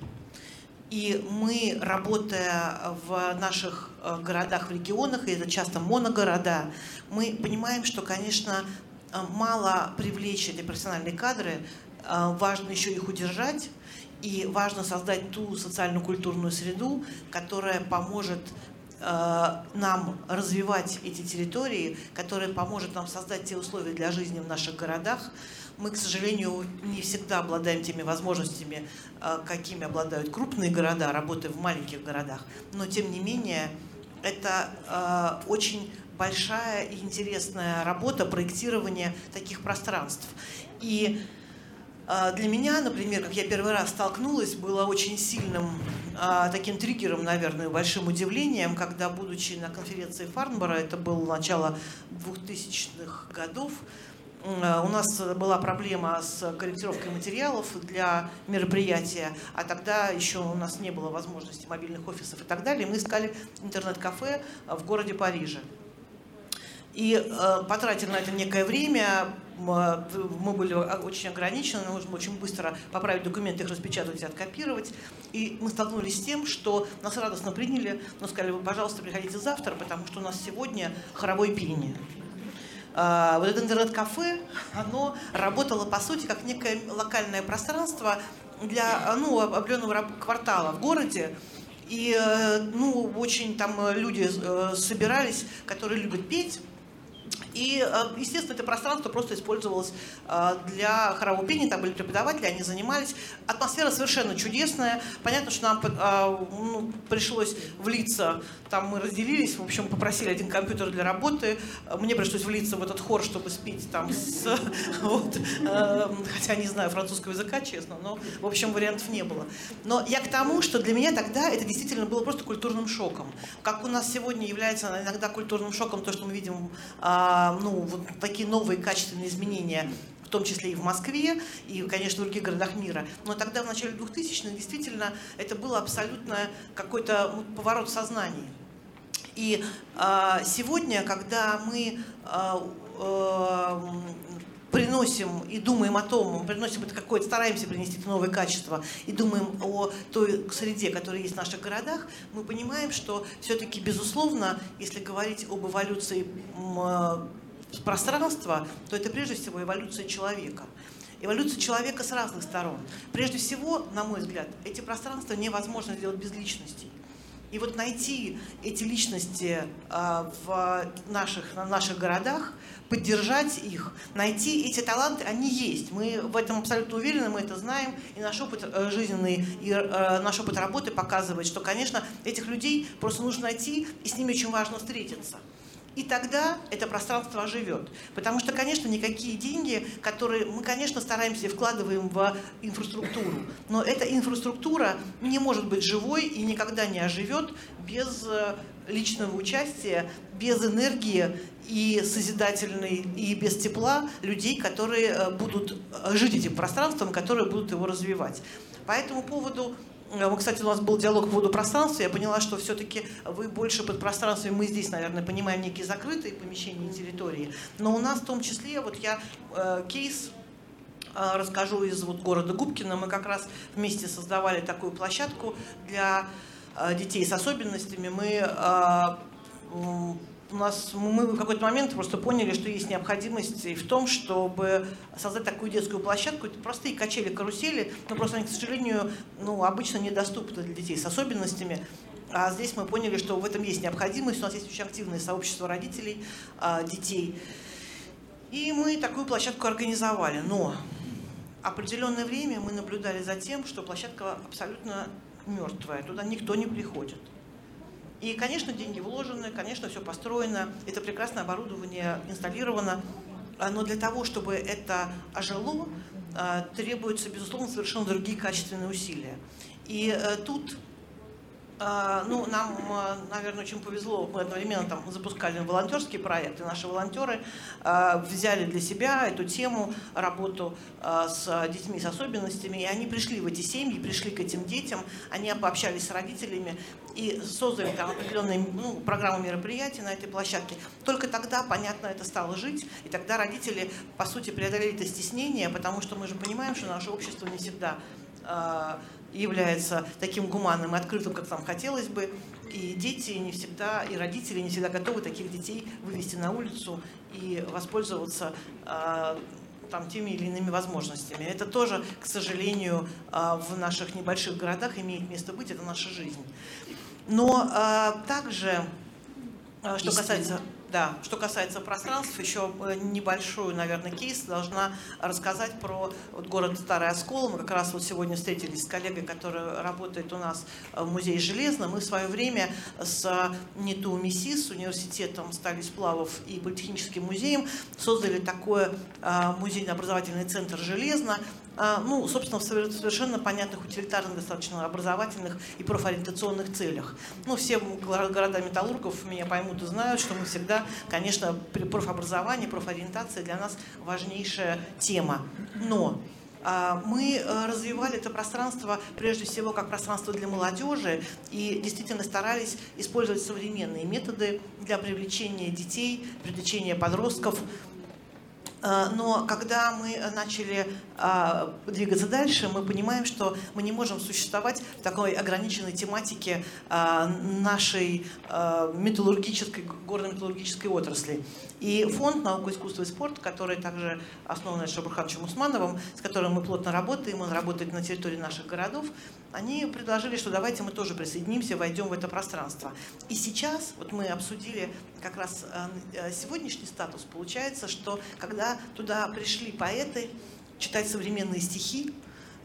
И мы, работая в наших э, городах, в регионах, и это часто моногорода, мы понимаем, что, конечно, э, мало привлечь эти профессиональные кадры, э, важно еще их удержать, и важно создать ту социально-культурную среду, которая поможет э, нам развивать эти территории, которая поможет нам создать те условия для жизни в наших городах. Мы, к сожалению, не всегда обладаем теми возможностями, э, какими обладают крупные города, работая в маленьких городах. Но, тем не менее, это э, очень большая и интересная работа проектирования таких пространств. И для меня, например, как я первый раз столкнулась, было очень сильным а, таким триггером, наверное, большим удивлением, когда, будучи на конференции Фарнбора, это было начало 2000-х годов, а, у нас была проблема с корректировкой материалов для мероприятия, а тогда еще у нас не было возможности мобильных офисов и так далее. Мы искали интернет-кафе в городе Париже. И э, потратили на это некое время, мы были очень ограничены, нужно очень быстро поправить документы, их распечатать и откопировать. И мы столкнулись с тем, что нас радостно приняли, но сказали, вы, пожалуйста, приходите завтра, потому что у нас сегодня хоровое пение. А, вот это интернет-кафе, оно работало, по сути, как некое локальное пространство для ну, определенного квартала в городе, и э, ну, очень там люди э, собирались, которые любят петь, и, э, естественно, это пространство просто использовалось э, для хорового пения, там были преподаватели, они занимались. Атмосфера совершенно чудесная. Понятно, что нам э, ну, пришлось влиться, там мы разделились, в общем, попросили один компьютер для работы. Мне пришлось влиться в этот хор, чтобы спеть там с... (laughs) Вот, хотя не знаю французского языка, честно, но, в общем, вариантов не было. Но я к тому, что для меня тогда это действительно было просто культурным шоком. Как у нас сегодня является иногда культурным шоком то, что мы видим а, ну, вот такие новые качественные изменения в том числе и в Москве, и, конечно, в других городах мира. Но тогда, в начале 2000-х, действительно, это было абсолютно какой-то ну, поворот сознания. И э, сегодня, когда мы э, приносим и думаем о том, приносим это какое-то, стараемся принести это новое качество и думаем о той среде, которая есть в наших городах, мы понимаем, что все-таки, безусловно, если говорить об эволюции пространства, то это прежде всего эволюция человека. Эволюция человека с разных сторон. Прежде всего, на мой взгляд, эти пространства невозможно сделать без личностей. И вот найти эти личности э, в наших, на наших городах, поддержать их, найти эти таланты, они есть. Мы в этом абсолютно уверены, мы это знаем, и наш опыт э, жизненный, и э, наш опыт работы показывает, что, конечно, этих людей просто нужно найти, и с ними очень важно встретиться. И тогда это пространство оживет. Потому что, конечно, никакие деньги, которые мы, конечно, стараемся вкладываем в инфраструктуру, но эта инфраструктура не может быть живой и никогда не оживет без э, личного участия, без энергии и созидательной, и без тепла людей, которые э, будут э, жить этим пространством, которые будут его развивать. По этому поводу Э, кстати, у нас был диалог по поводу пространства. Я поняла, что все-таки вы больше под пространством, мы здесь, наверное, понимаем некие закрытые помещения и территории. Но у нас в том числе, вот я кейс расскажу из вот города Губкина. Мы как раз вместе создавали такую площадку для детей с особенностями. Мы у нас мы в какой-то момент просто поняли, что есть необходимость в том, чтобы создать такую детскую площадку. Это простые качели, карусели, но просто они, к сожалению, ну, обычно недоступны для детей с особенностями. А здесь мы поняли, что в этом есть необходимость. У нас есть очень активное сообщество родителей, а, детей. И мы такую площадку организовали. Но определенное время мы наблюдали за тем, что площадка абсолютно мертвая. Туда никто не приходит. И, конечно, деньги вложены, конечно, все построено, это прекрасное оборудование инсталлировано, а, но для того, чтобы это ожило, а, требуются, безусловно, совершенно другие качественные усилия. И э, тут ну, нам, а, наверное, очень повезло. Мы одновременно там запускали волонтерский проект, и наши волонтеры а, взяли для себя эту тему, работу с детьми с особенностями, и они пришли в эти семьи, пришли к этим детям, они пообщались с родителями и создали там определенные ну, программы мероприятий на этой площадке. Только тогда, понятно, это стало жить, и тогда родители, по сути, преодолели это стеснение, потому что мы же понимаем, что наше общество не всегда является таким гуманным и открытым, как нам хотелось бы. И дети не всегда, и родители не всегда готовы таких детей вывести на улицу и воспользоваться э, там, теми или иными возможностями. Это тоже, к сожалению, э, в наших небольших городах имеет место быть, это наша жизнь. Но э, также, что касается... Да, что касается пространств, еще э, небольшой, наверное, кейс должна рассказать про вот город Старый Оскол. Мы как раз вот сегодня встретились с коллегой, которая работает у нас в музее Железно. Мы в свое время с НИТУ МИСИС, университетом стали сплавов и политехническим музеем создали такой музейно-образовательный центр Железно, ну, собственно, в совершенно понятных, утилитарных, достаточно образовательных и профориентационных целях. Ну, все города металлургов меня поймут и знают, что мы всегда, конечно, при профобразовании, профориентация для нас важнейшая тема. Но а, мы э, развивали это пространство прежде всего как пространство для молодежи и действительно старались использовать современные методы для привлечения детей, привлечения подростков но когда мы начали а, двигаться дальше, мы понимаем, что мы не можем существовать в такой ограниченной тематике нашей металлургической, горно-металлургической отрасли. И фонд «Наука, искусство и спорт», который также основан Шабурхановичем Усмановым, с которым мы плотно работаем, он работает на территории наших городов, они предложили, что давайте мы тоже присоединимся, войдем в это пространство. И сейчас, вот мы обсудили как раз э, э, сегодняшний статус, получается, что когда туда пришли поэты читать современные стихи,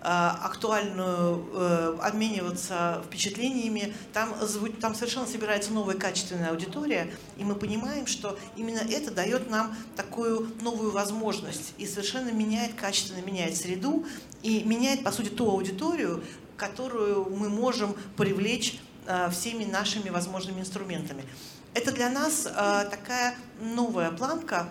Э, актуальную, э, обмениваться впечатлениями. Там, там совершенно собирается новая качественная аудитория, и мы понимаем, что именно это дает нам такую новую возможность и совершенно меняет качественно, меняет среду и меняет, по сути, ту аудиторию, которую мы можем привлечь э, всеми нашими возможными инструментами. Это для нас такая новая планка,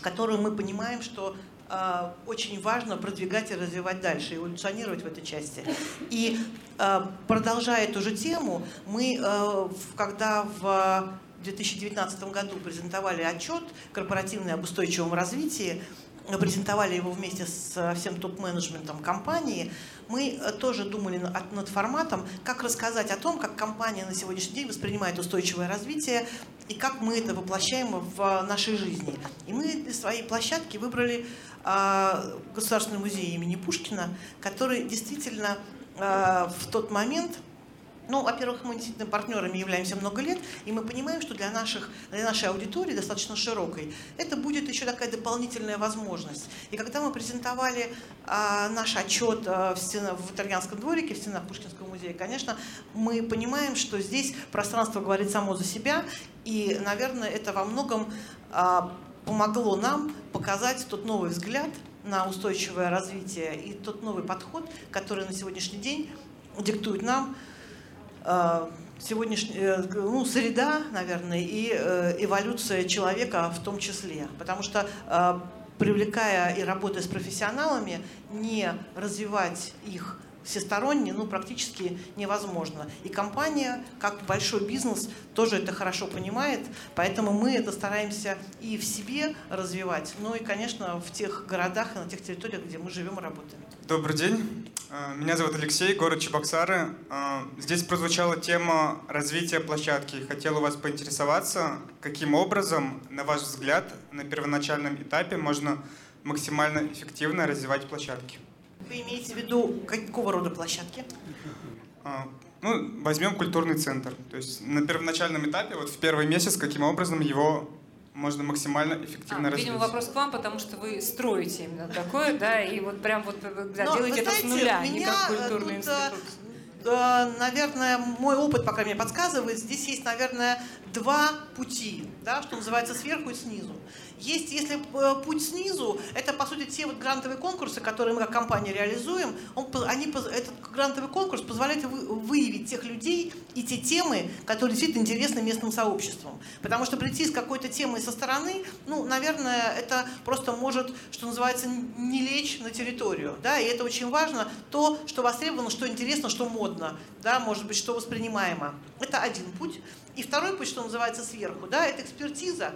которую мы понимаем, что а, очень важно продвигать и развивать дальше, эволюционировать в этой части. И а, продолжая эту же тему, мы, а, когда в 2019 году презентовали отчет корпоративный об устойчивом развитии, презентовали его вместе с всем топ-менеджментом компании, мы тоже думали над форматом, как рассказать о том, как компания на сегодняшний день воспринимает устойчивое развитие и как мы это воплощаем в нашей жизни. И мы для своей площадки выбрали Государственный музей имени Пушкина, который действительно в тот момент ну, во-первых, мы действительно партнерами являемся много лет, и мы понимаем, что для, наших, для нашей аудитории достаточно широкой это будет еще такая дополнительная возможность. И когда мы презентовали а, наш отчет а, в, стена, в итальянском дворике, в стенах Пушкинского музея, конечно, мы понимаем, что здесь пространство говорит само за себя, и, наверное, это во многом а, помогло нам показать тот новый взгляд на устойчивое развитие и тот новый подход, который на сегодняшний день диктует нам сегодняшняя э, ну, среда, наверное, и э, эволюция человека в том числе. Потому что привлекая и работая с профессионалами, не развивать их всесторонне, ну, практически невозможно. И компания, как большой бизнес, тоже это хорошо понимает, поэтому мы это стараемся и в себе развивать, ну и, конечно, в тех городах и на тех территориях, где мы живем и работаем. Добрый день. Э, меня зовут Алексей, город Чебоксары. Э, здесь прозвучала тема развития площадки. Хотел у вас поинтересоваться, каким образом, на ваш взгляд, на первоначальном этапе можно максимально эффективно развивать площадки? Вы имеете в виду какого рода площадки? А, ну, возьмем культурный центр. То есть на первоначальном этапе, вот в первый месяц, каким образом его можно максимально эффективно а, развить. Видимо, вопрос к вам, потому что вы строите именно такое, (laughs) да, и вот прям вот да, делаете это знаете, с нуля, не как культурный тут, э, институт. Э, наверное, мой опыт, по крайней мере, подсказывает, здесь есть, наверное, два пути, да, что называется, сверху и снизу. Есть, если э, путь снизу, это, по сути, те вот грантовые конкурсы, которые мы как компания реализуем, он, они, этот грантовый конкурс позволяет выявить тех людей и те темы, которые действительно интересны местным сообществам. Потому что прийти с какой-то темой со стороны, ну, наверное, это просто может, что называется, не лечь на территорию. Да? И это очень важно, то, что востребовано, что интересно, что модно, да, может быть, что воспринимаемо. Это один путь. И второй путь, что называется, сверху, да, это экспертиза.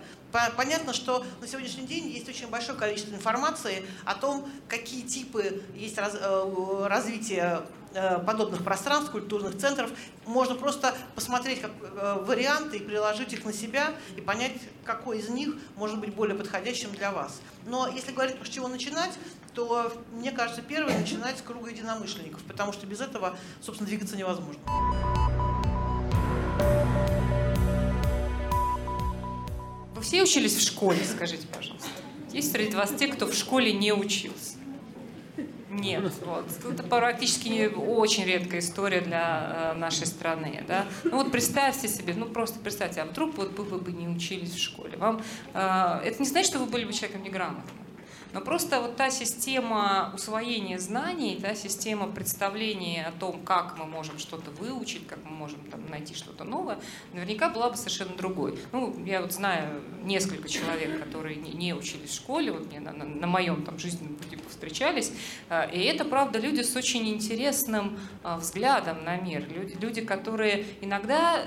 Понятно, что на сегодняшний день есть очень большое количество информации о том, какие типы есть раз, э, развития э, подобных пространств, культурных центров. Можно просто посмотреть как э, варианты и приложить их на себя и понять, какой из них может быть более подходящим для вас. Но если говорить, с чего начинать, то, мне кажется, первое начинать с круга единомышленников, потому что без этого, собственно, двигаться невозможно. Все учились в школе, скажите, пожалуйста? Есть среди вас те, кто в школе не учился? Нет, вот. Это практически не, очень редкая история для э, нашей страны. Да? Ну вот представьте себе, ну просто представьте, а вдруг вот вы бы не учились в школе? Вам, э, это не значит, что вы были бы человеком неграмотным. Но просто вот та система усвоения знаний, та система представления о том, как мы можем что-то выучить, как мы можем там, найти что-то новое, наверняка была бы совершенно другой. Ну, я вот знаю несколько человек, которые не, учились в школе, вот мне на, на, на моем там жизненном пути встречались, а, и это, правда, люди с очень интересным а, взглядом на мир, люди, люди которые иногда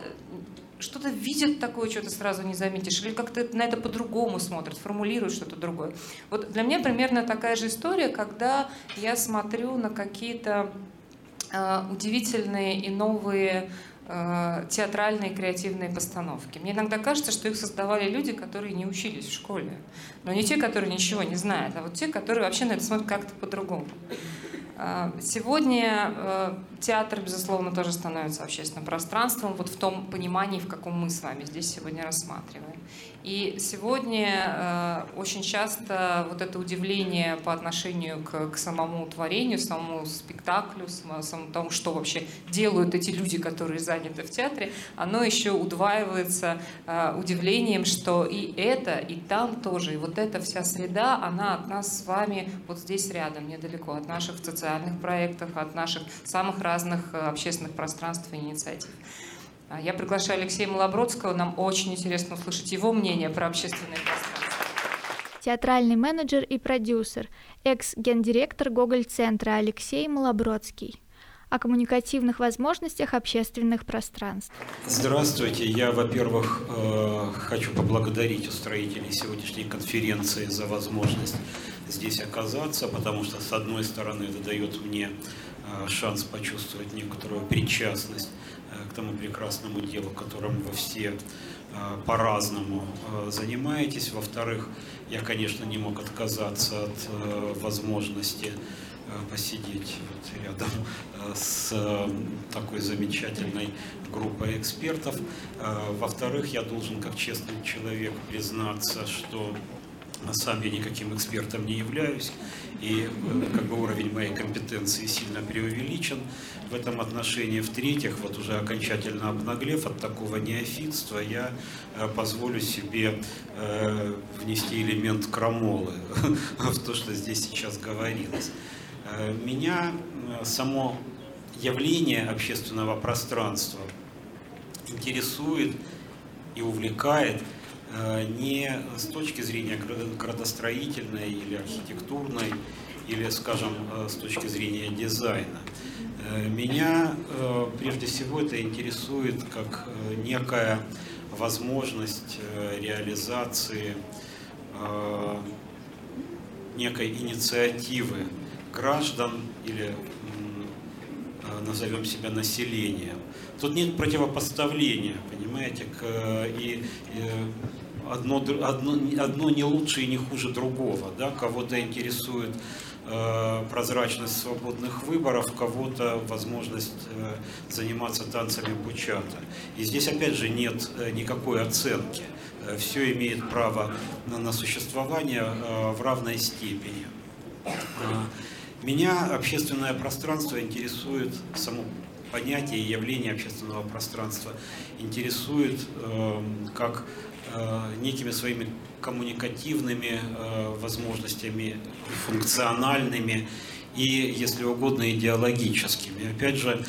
что-то видят такое, что ты сразу не заметишь, или как-то на это по-другому смотрят, формулируют что-то другое. Вот для меня примерно такая же история, когда я смотрю на какие-то э, удивительные и новые э, театральные креативные постановки. Мне иногда кажется, что их создавали люди, которые не учились в школе. Но не те, которые ничего не знают, а вот те, которые вообще на это смотрят как-то по-другому. А, сегодня э, театр, безусловно, тоже становится общественным пространством, вот в том понимании, в каком мы с вами здесь сегодня рассматриваем. И сегодня э, очень часто вот это удивление по отношению к, к самому творению, самому спектаклю, самому, самому тому, что вообще делают эти люди, которые заняты в театре, оно еще удваивается э, удивлением, что и это, и там тоже, и вот эта вся среда, она от нас с вами вот здесь рядом, недалеко, от наших социальных проектов, от наших самых разных э, общественных пространств и инициатив. А, я приглашаю Алексея Малобродского. Нам очень интересно услышать его мнение про общественное пространство. Театральный менеджер и продюсер, экс-гендиректор Гоголь-центра Алексей Малобродский о коммуникативных возможностях общественных пространств. Здравствуйте. Я, во-первых, э, хочу поблагодарить устроителей сегодняшней конференции за возможность здесь оказаться, потому что, с одной стороны, это дает мне э, шанс почувствовать некоторую причастность тому прекрасному делу, которым вы все э, по-разному э, занимаетесь. Во-вторых, я, конечно, не мог отказаться от э, возможности посидеть рядом с такой замечательной группой экспертов. Во-вторых, я должен как честный человек признаться, что сам я никаким экспертом не являюсь, и как бы уровень моей компетенции сильно преувеличен в этом отношении. В-третьих, вот уже окончательно обнаглев от такого неофитства, я э, позволю себе э, внести элемент крамолы (laughs) в то, что здесь сейчас говорилось. Э, меня само явление общественного пространства интересует и увлекает не с точки зрения градостроительной или архитектурной, или, скажем, с точки зрения дизайна. Меня прежде всего это интересует как некая возможность реализации некой инициативы граждан или назовем себя населением. Тут нет противопоставления, понимаете, к, и, и одно, одно, одно не лучше и не хуже другого. Да? Кого-то интересует э, прозрачность свободных выборов, кого-то возможность э, заниматься танцами бучата. И здесь опять же нет э, никакой оценки. Э, Все имеет право на, на существование э, в равной степени. Э, меня общественное пространство интересует, само понятие и явление общественного пространства интересует э, как э, некими своими коммуникативными э, возможностями, функциональными и, если угодно, идеологическими. Опять же,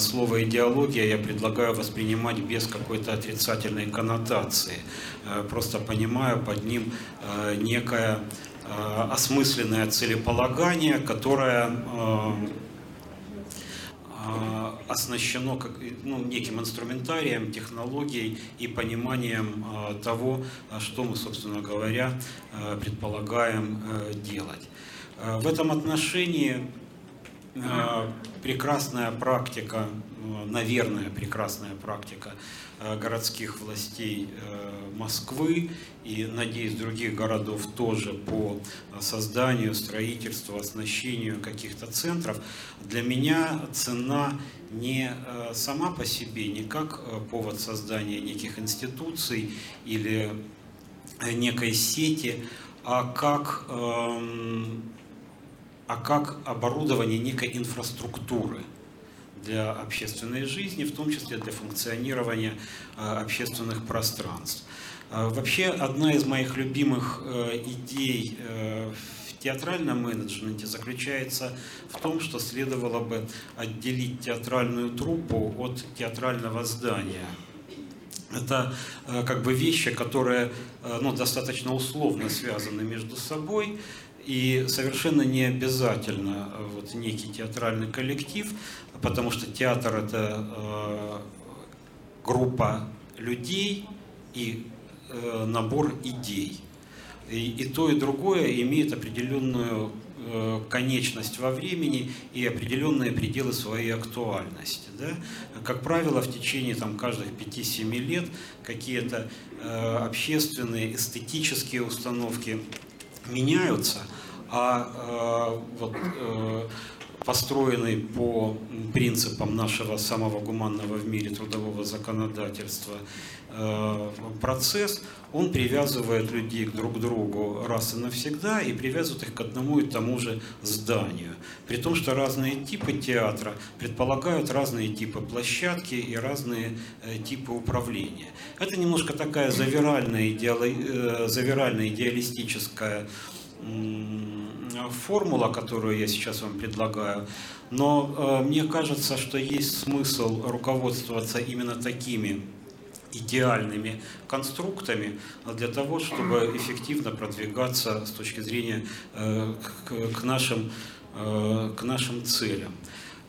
слово идеология я предлагаю воспринимать без какой-то отрицательной коннотации. Просто понимаю под ним некое Э, осмысленное целеполагание, которое э, э, оснащено как, ну, неким инструментарием, технологией и пониманием того, что мы, собственно говоря, предполагаем делать. В этом отношении прекрасная практика, наверное, прекрасная практика Э, городских властей э, Москвы и, надеюсь, других городов тоже по созданию, строительству, оснащению каких-то центров, для меня цена не э, сама по себе, не как повод создания неких институций или некой сети, а как, а как оборудование некой инфраструктуры – для общественной жизни, в том числе для функционирования э, общественных пространств. Э, вообще, одна из моих любимых э, идей в театральном менеджменте заключается в том, что следовало бы отделить театральную труппу от театрального здания. Это как бы вещи, которые ну, достаточно условно связаны между собой, и совершенно не обязательно вот некий театральный коллектив потому что театр это э, группа людей и э, набор идей. И, и то, и другое имеет определенную э, конечность во времени и определенные пределы своей актуальности. Да? Как правило, в течение там, каждых 5-7 лет какие-то э, общественные, эстетические установки меняются, а э, вот, э, построенный по принципам нашего самого гуманного в мире трудового законодательства э, процесс, он привязывает людей друг к другу раз и навсегда и привязывает их к одному и тому же зданию. При том, что разные типы театра предполагают разные типы площадки и разные э, типы управления. Это немножко такая завиральная, идеало... Э, завиральная идеалистическая формула, которую я сейчас вам предлагаю, но э, мне кажется, что есть смысл руководствоваться именно такими идеальными конструктами для того, чтобы эффективно продвигаться с точки зрения э, к, нашим, э, к нашим целям.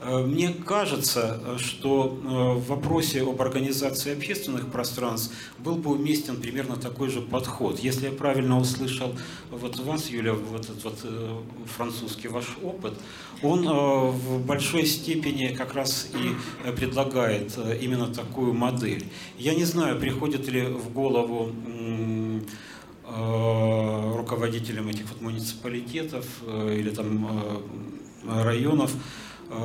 Э, мне кажется, что э, в вопросе об организации общественных пространств был бы уместен примерно такой же подход. Если я правильно услышал вот вас, Юля, вот этот вот э, французский ваш опыт, он в большой степени как раз и предлагает именно такую модель. Я не знаю, приходит ли в голову руководителям этих вот муниципалитетов или там районов,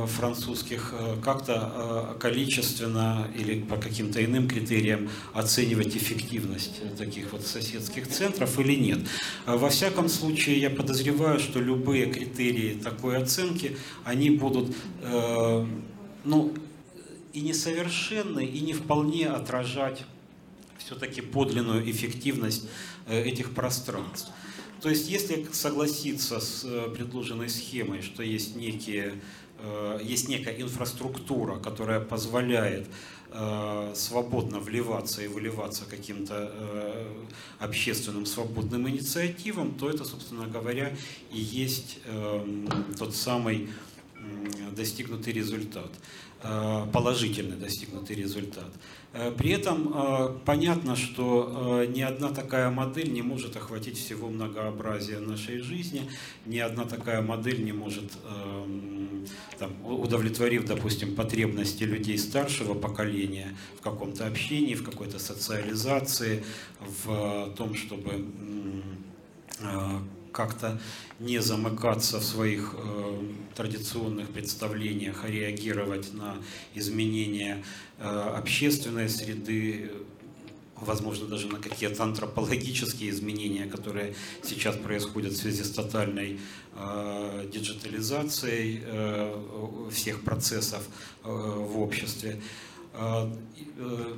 французских э, как-то э, количественно или по каким-то иным критериям оценивать эффективность таких вот соседских центров или нет. Во всяком случае, я подозреваю, что любые критерии такой оценки, они будут ну, и несовершенны, и не вполне отражать все-таки подлинную эффективность этих пространств. То есть, если согласиться с предложенной схемой, что есть некие есть некая инфраструктура, которая позволяет свободно вливаться и выливаться каким-то общественным свободным инициативам, то это, собственно говоря, и есть эм, тот самый достигнутый результат, положительный достигнутый результат. Э, при этом э, понятно, что э, ни одна такая модель не может охватить всего многообразия нашей жизни, ни одна такая модель не может, там, удовлетворив, допустим, потребности людей старшего поколения в каком-то общении, в какой-то социализации, в том, чтобы как-то не замыкаться в своих э, традиционных представлениях, а реагировать на изменения э, общественной среды, возможно, даже на какие-то антропологические изменения, которые сейчас происходят в связи с тотальной э, диджитализацией э, всех процессов э, в обществе. Э, э,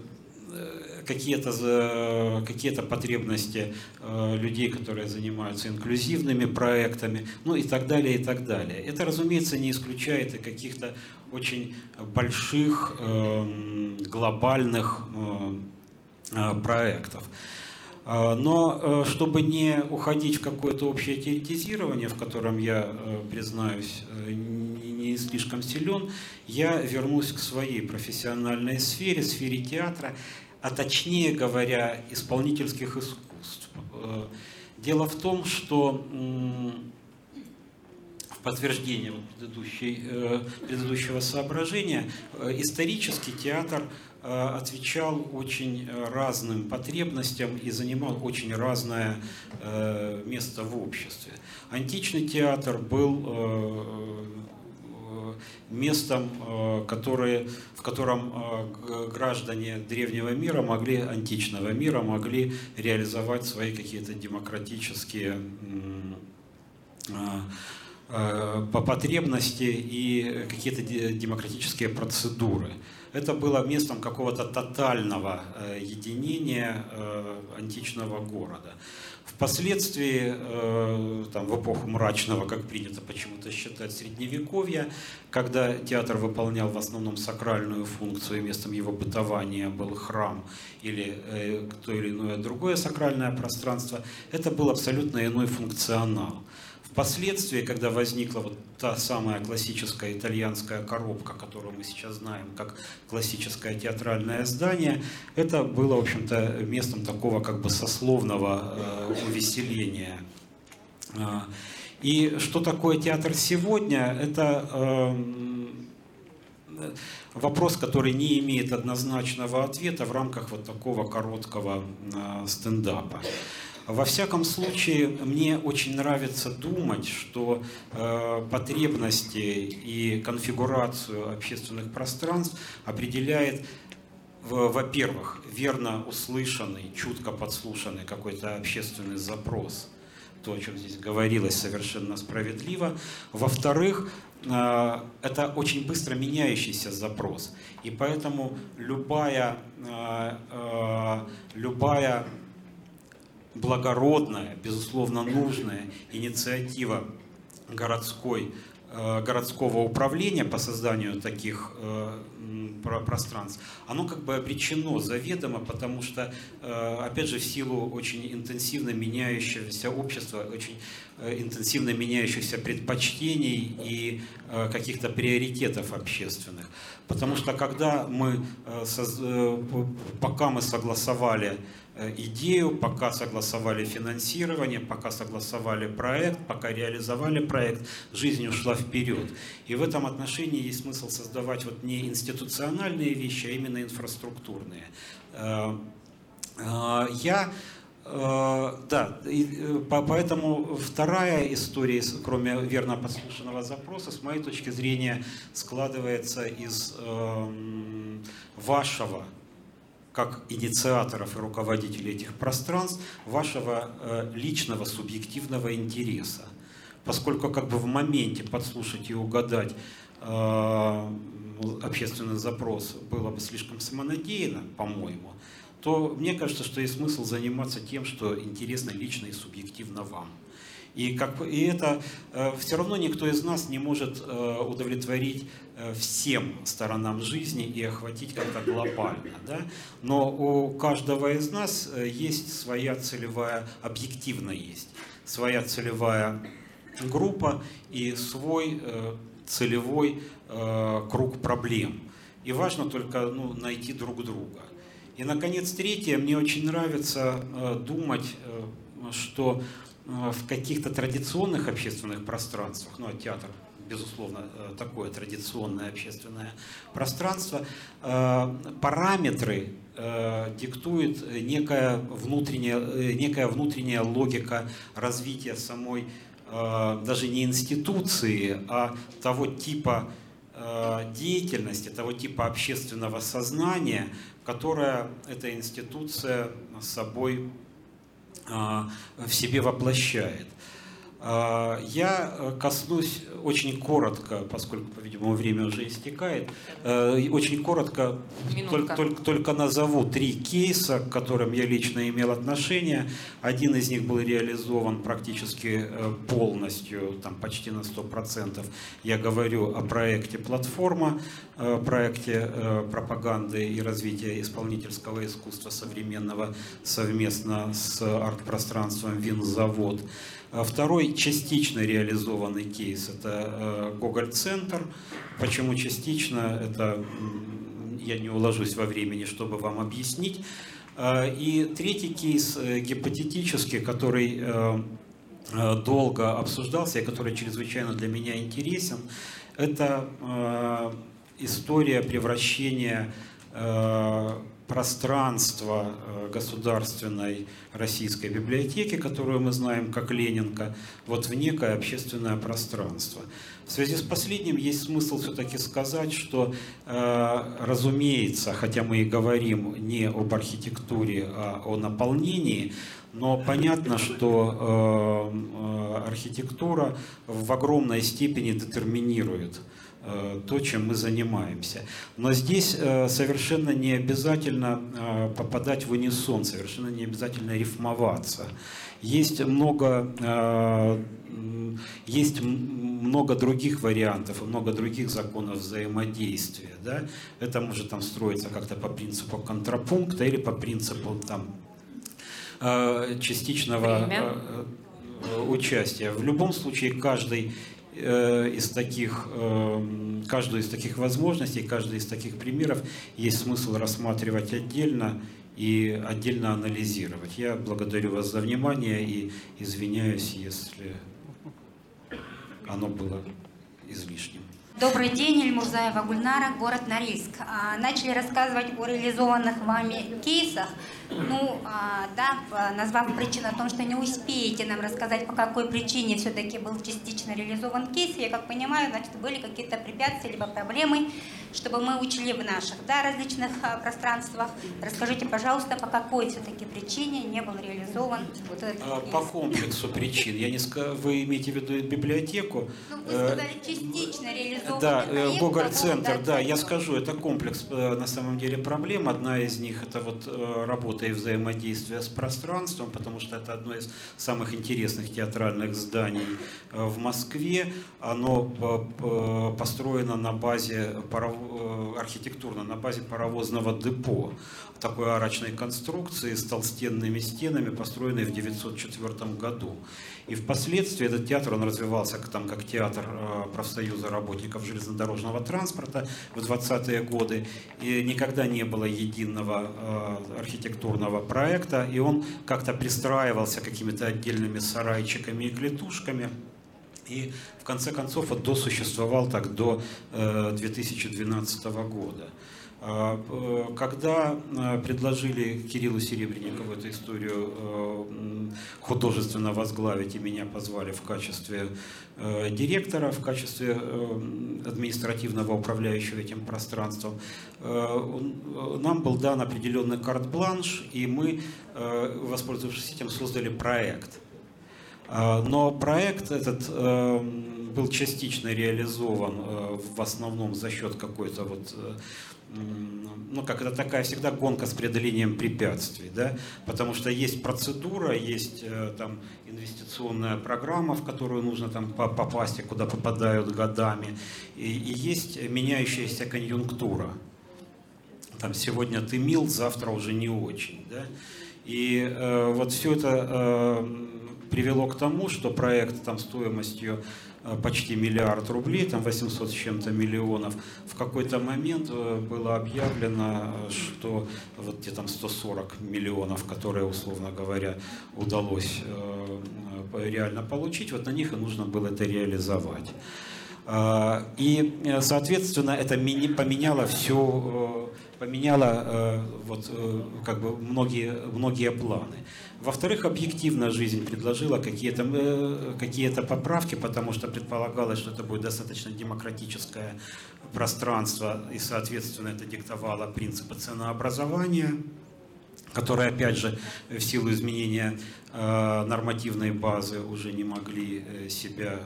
какие-то какие потребности э, людей, которые занимаются инклюзивными проектами, ну и так далее, и так далее. Это, разумеется, не исключает и каких-то очень больших эм, глобальных э, проектов. Но чтобы не уходить в какое-то общее теоретизирование, в котором я, признаюсь, не слишком силен, я вернусь к своей профессиональной сфере, сфере театра, а точнее говоря, исполнительских искусств. Э, дело в том, что в подтверждение э, предыдущего соображения, э, исторический театр отвечал очень разным потребностям и занимал очень разное место в обществе. Античный театр был местом, э, которые, в котором э, граждане древнего мира могли, античного мира, могли реализовать свои какие-то демократические э, по потребности и какие-то демократические процедуры. Это было местом какого-то тотального единения античного города. Впоследствии, э, там, в эпоху мрачного, как принято почему-то считать, средневековья, когда театр выполнял в основном сакральную функцию, и местом его бытования был храм или э, то или иное другое сакральное пространство, это был абсолютно иной функционал. Впоследствии, когда возникла вот та самая классическая итальянская коробка, которую мы сейчас знаем как классическое театральное здание, это было, в общем-то, местом такого как бы сословного э, увеселения. А, и что такое театр сегодня? Это э, вопрос, который не имеет однозначного ответа в рамках вот такого короткого э, стендапа. Во всяком случае, мне очень нравится думать, что э, потребности и конфигурацию общественных пространств определяет, во-первых, верно услышанный, чутко подслушанный какой-то общественный запрос, то, о чем здесь говорилось, совершенно справедливо. Во-вторых, э, это очень быстро меняющийся запрос. И поэтому любая, э, э, любая благородная, безусловно нужная инициатива городской, э, городского управления по созданию таких э, пространств, оно как бы обречено заведомо, потому что, э, опять же, в силу очень интенсивно меняющегося общества, очень интенсивно меняющихся предпочтений и каких-то приоритетов общественных. Потому что когда мы, пока мы согласовали Э, идею, пока согласовали финансирование, пока согласовали проект, пока реализовали проект, жизнь ушла вперед. И в этом отношении есть смысл создавать вот не институциональные вещи, а именно инфраструктурные. Э, э, я да, поэтому вторая история, кроме верно подслушанного запроса, с моей точки зрения, складывается из эм, вашего как инициаторов и руководителей этих пространств, вашего э, личного субъективного интереса. Поскольку как бы в моменте подслушать и угадать э, общественный запрос было бы слишком самонадеянно, по-моему, то мне кажется, что есть смысл заниматься тем, что интересно лично и субъективно вам. И, как, и это э, все равно никто из нас не может э, удовлетворить э, всем сторонам жизни и охватить как-то глобально. Да? Но у каждого из нас э, есть своя целевая, объективно есть, своя целевая группа и свой э, целевой э, круг проблем. И важно только ну, найти друг друга. И, наконец, третье, мне очень нравится э, думать, э, что э, в каких-то традиционных общественных пространствах, ну, а театр, безусловно, такое традиционное общественное пространство, параметры диктует некая внутренняя, некая внутренняя логика развития самой даже не институции, а того типа деятельности, того типа общественного сознания, которое эта институция собой а, в себе воплощает. А, я э, коснусь очень коротко, поскольку, по-видимому, время уже истекает, э, очень коротко только, только, только назову три кейса, к которым я лично имел отношение. Один из них был реализован практически э, полностью, там почти на 100%. Я говорю о проекте «Платформа», проекте пропаганды и развития исполнительского искусства современного совместно с арт-пространством «Винзавод». Второй частично реализованный кейс – это Гоголь-центр. Почему частично? Это я не уложусь во времени, чтобы вам объяснить. А, и третий кейс э, гипотетический, который э, э, долго обсуждался и который чрезвычайно для меня интересен, это история превращения пространство э, государственной российской библиотеки, которую мы знаем как Ленинка, вот в некое общественное пространство. В связи с последним есть смысл все-таки сказать, что, э, разумеется, хотя мы и говорим не об архитектуре, а о наполнении, но понятно, что э, архитектура в огромной степени детерминирует то, чем мы занимаемся. Но здесь э, совершенно не обязательно э, попадать в унисон, совершенно не обязательно рифмоваться. Есть много, есть много других вариантов и много других законов взаимодействия. Да? Это может там строиться как-то по принципу контрапункта или по принципу там, частичного Время. участия. В любом случае каждый Э, из таких, эм, каждую из таких возможностей, каждый из таких примеров есть смысл рассматривать отдельно и отдельно анализировать. Я благодарю вас за внимание и извиняюсь, если оно было излишним. Добрый день, Эльмурзаева Гульнара, город Норильск. А, начали рассказывать о реализованных вами кейсах. Ну, а, да, назвав причину о том, что не успеете нам рассказать, по какой причине все-таки был частично реализован кейс, я как понимаю, значит, были какие-то препятствия либо проблемы, чтобы мы учили в наших да, различных а, пространствах. Расскажите, пожалуйста, по какой все-таки причине не был реализован вот этот а, кейс? По комплексу причин. Я не ск... Вы имеете в виду библиотеку? Ну, вы сказали, частично реализован Да, э, Гоголь-центр, да, я скажу, это комплекс э, на самом деле проблем. Одна из них это вот э, работа работа и взаимодействие с пространством, потому что это одно из самых интересных театральных зданий э, в Москве. Оно э, построено на базе, э, архитектурно, на базе паровозного депо такой арочной конструкции с толстенными стенами, построенной в 1904 году. И впоследствии этот театр, он развивался там, как театр э, профсоюза работников железнодорожного транспорта в 20-е годы. И никогда не было единого э, архитектурного проекта, и он как-то пристраивался какими-то отдельными сарайчиками и клетушками. И в конце концов вот досуществовал так до 2012 э, года. А, э, когда э, предложили Кириллу Серебренникову эту историю э, художественно возглавить, и меня позвали в качестве директора, в качестве административного управляющего этим пространством, нам был дан определенный карт-бланш, и мы, воспользовавшись этим, создали проект. А, но проект этот был частично реализован в основном за счет какой-то вот ну, как это такая всегда гонка с преодолением препятствий, да, потому что есть процедура, есть э, там инвестиционная программа, в которую нужно там попасть, и куда попадают годами, и, и есть меняющаяся конъюнктура. Там сегодня ты мил, завтра уже не очень, да, и э, вот все это э, привело к тому, что проект там стоимостью почти миллиард рублей, там 800 с чем-то миллионов, в какой-то момент э, было объявлено, что вот где там 140 миллионов, которые, условно говоря, удалось э, реально получить, вот на них и нужно было это реализовать. И, соответственно, это поменяло все, поменяло вот, как бы многие, многие планы. Во-вторых, объективно жизнь предложила какие-то э, какие поправки, потому что предполагалось, что это будет достаточно демократическое пространство, и, соответственно, это диктовало принципы ценообразования, которые, опять же, в силу изменения э, нормативной базы уже не могли э, себя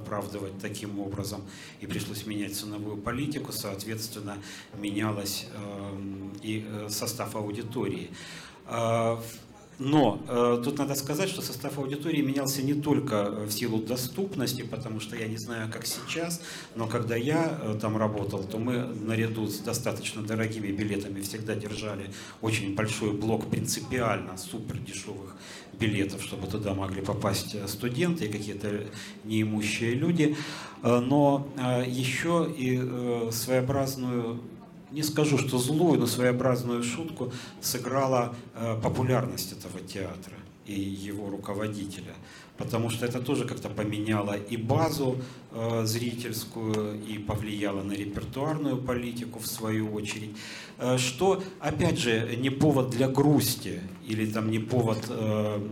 оправдывать таким образом, и пришлось менять ценовую политику, соответственно, менялась и состав аудитории. Но э, тут надо сказать, что состав аудитории менялся не только в силу доступности, потому что я не знаю, как сейчас, но когда я э, там работал, то мы наряду с достаточно дорогими билетами всегда держали очень большой блок принципиально супер дешевых билетов, чтобы туда могли попасть э, студенты и какие-то неимущие люди. Э, но э, еще и своеобразную не скажу, что злую, но своеобразную шутку сыграла популярность этого театра и его руководителя. Потому что это тоже как-то поменяло и базу э, зрительскую, и повлияло на репертуарную политику в свою очередь. Э, что, опять же, не повод для грусти или там не повод э,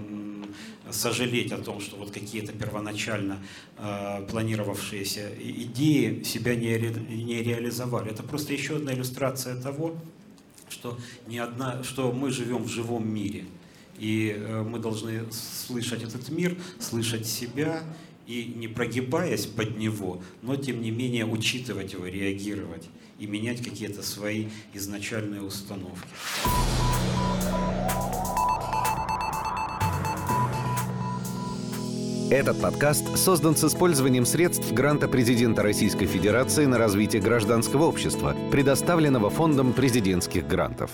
сожалеть о том, что вот какие-то первоначально э, планировавшиеся идеи себя не, ре, не реализовали. Это просто еще одна иллюстрация того, что, не одна, что мы живем в живом мире. И э, мы должны слышать этот мир, слышать себя и не прогибаясь под него, но тем не менее учитывать его, реагировать и менять какие-то свои изначальные установки. Этот подкаст создан с использованием средств гранта президента Российской Федерации на развитие гражданского общества, предоставленного Фондом президентских грантов.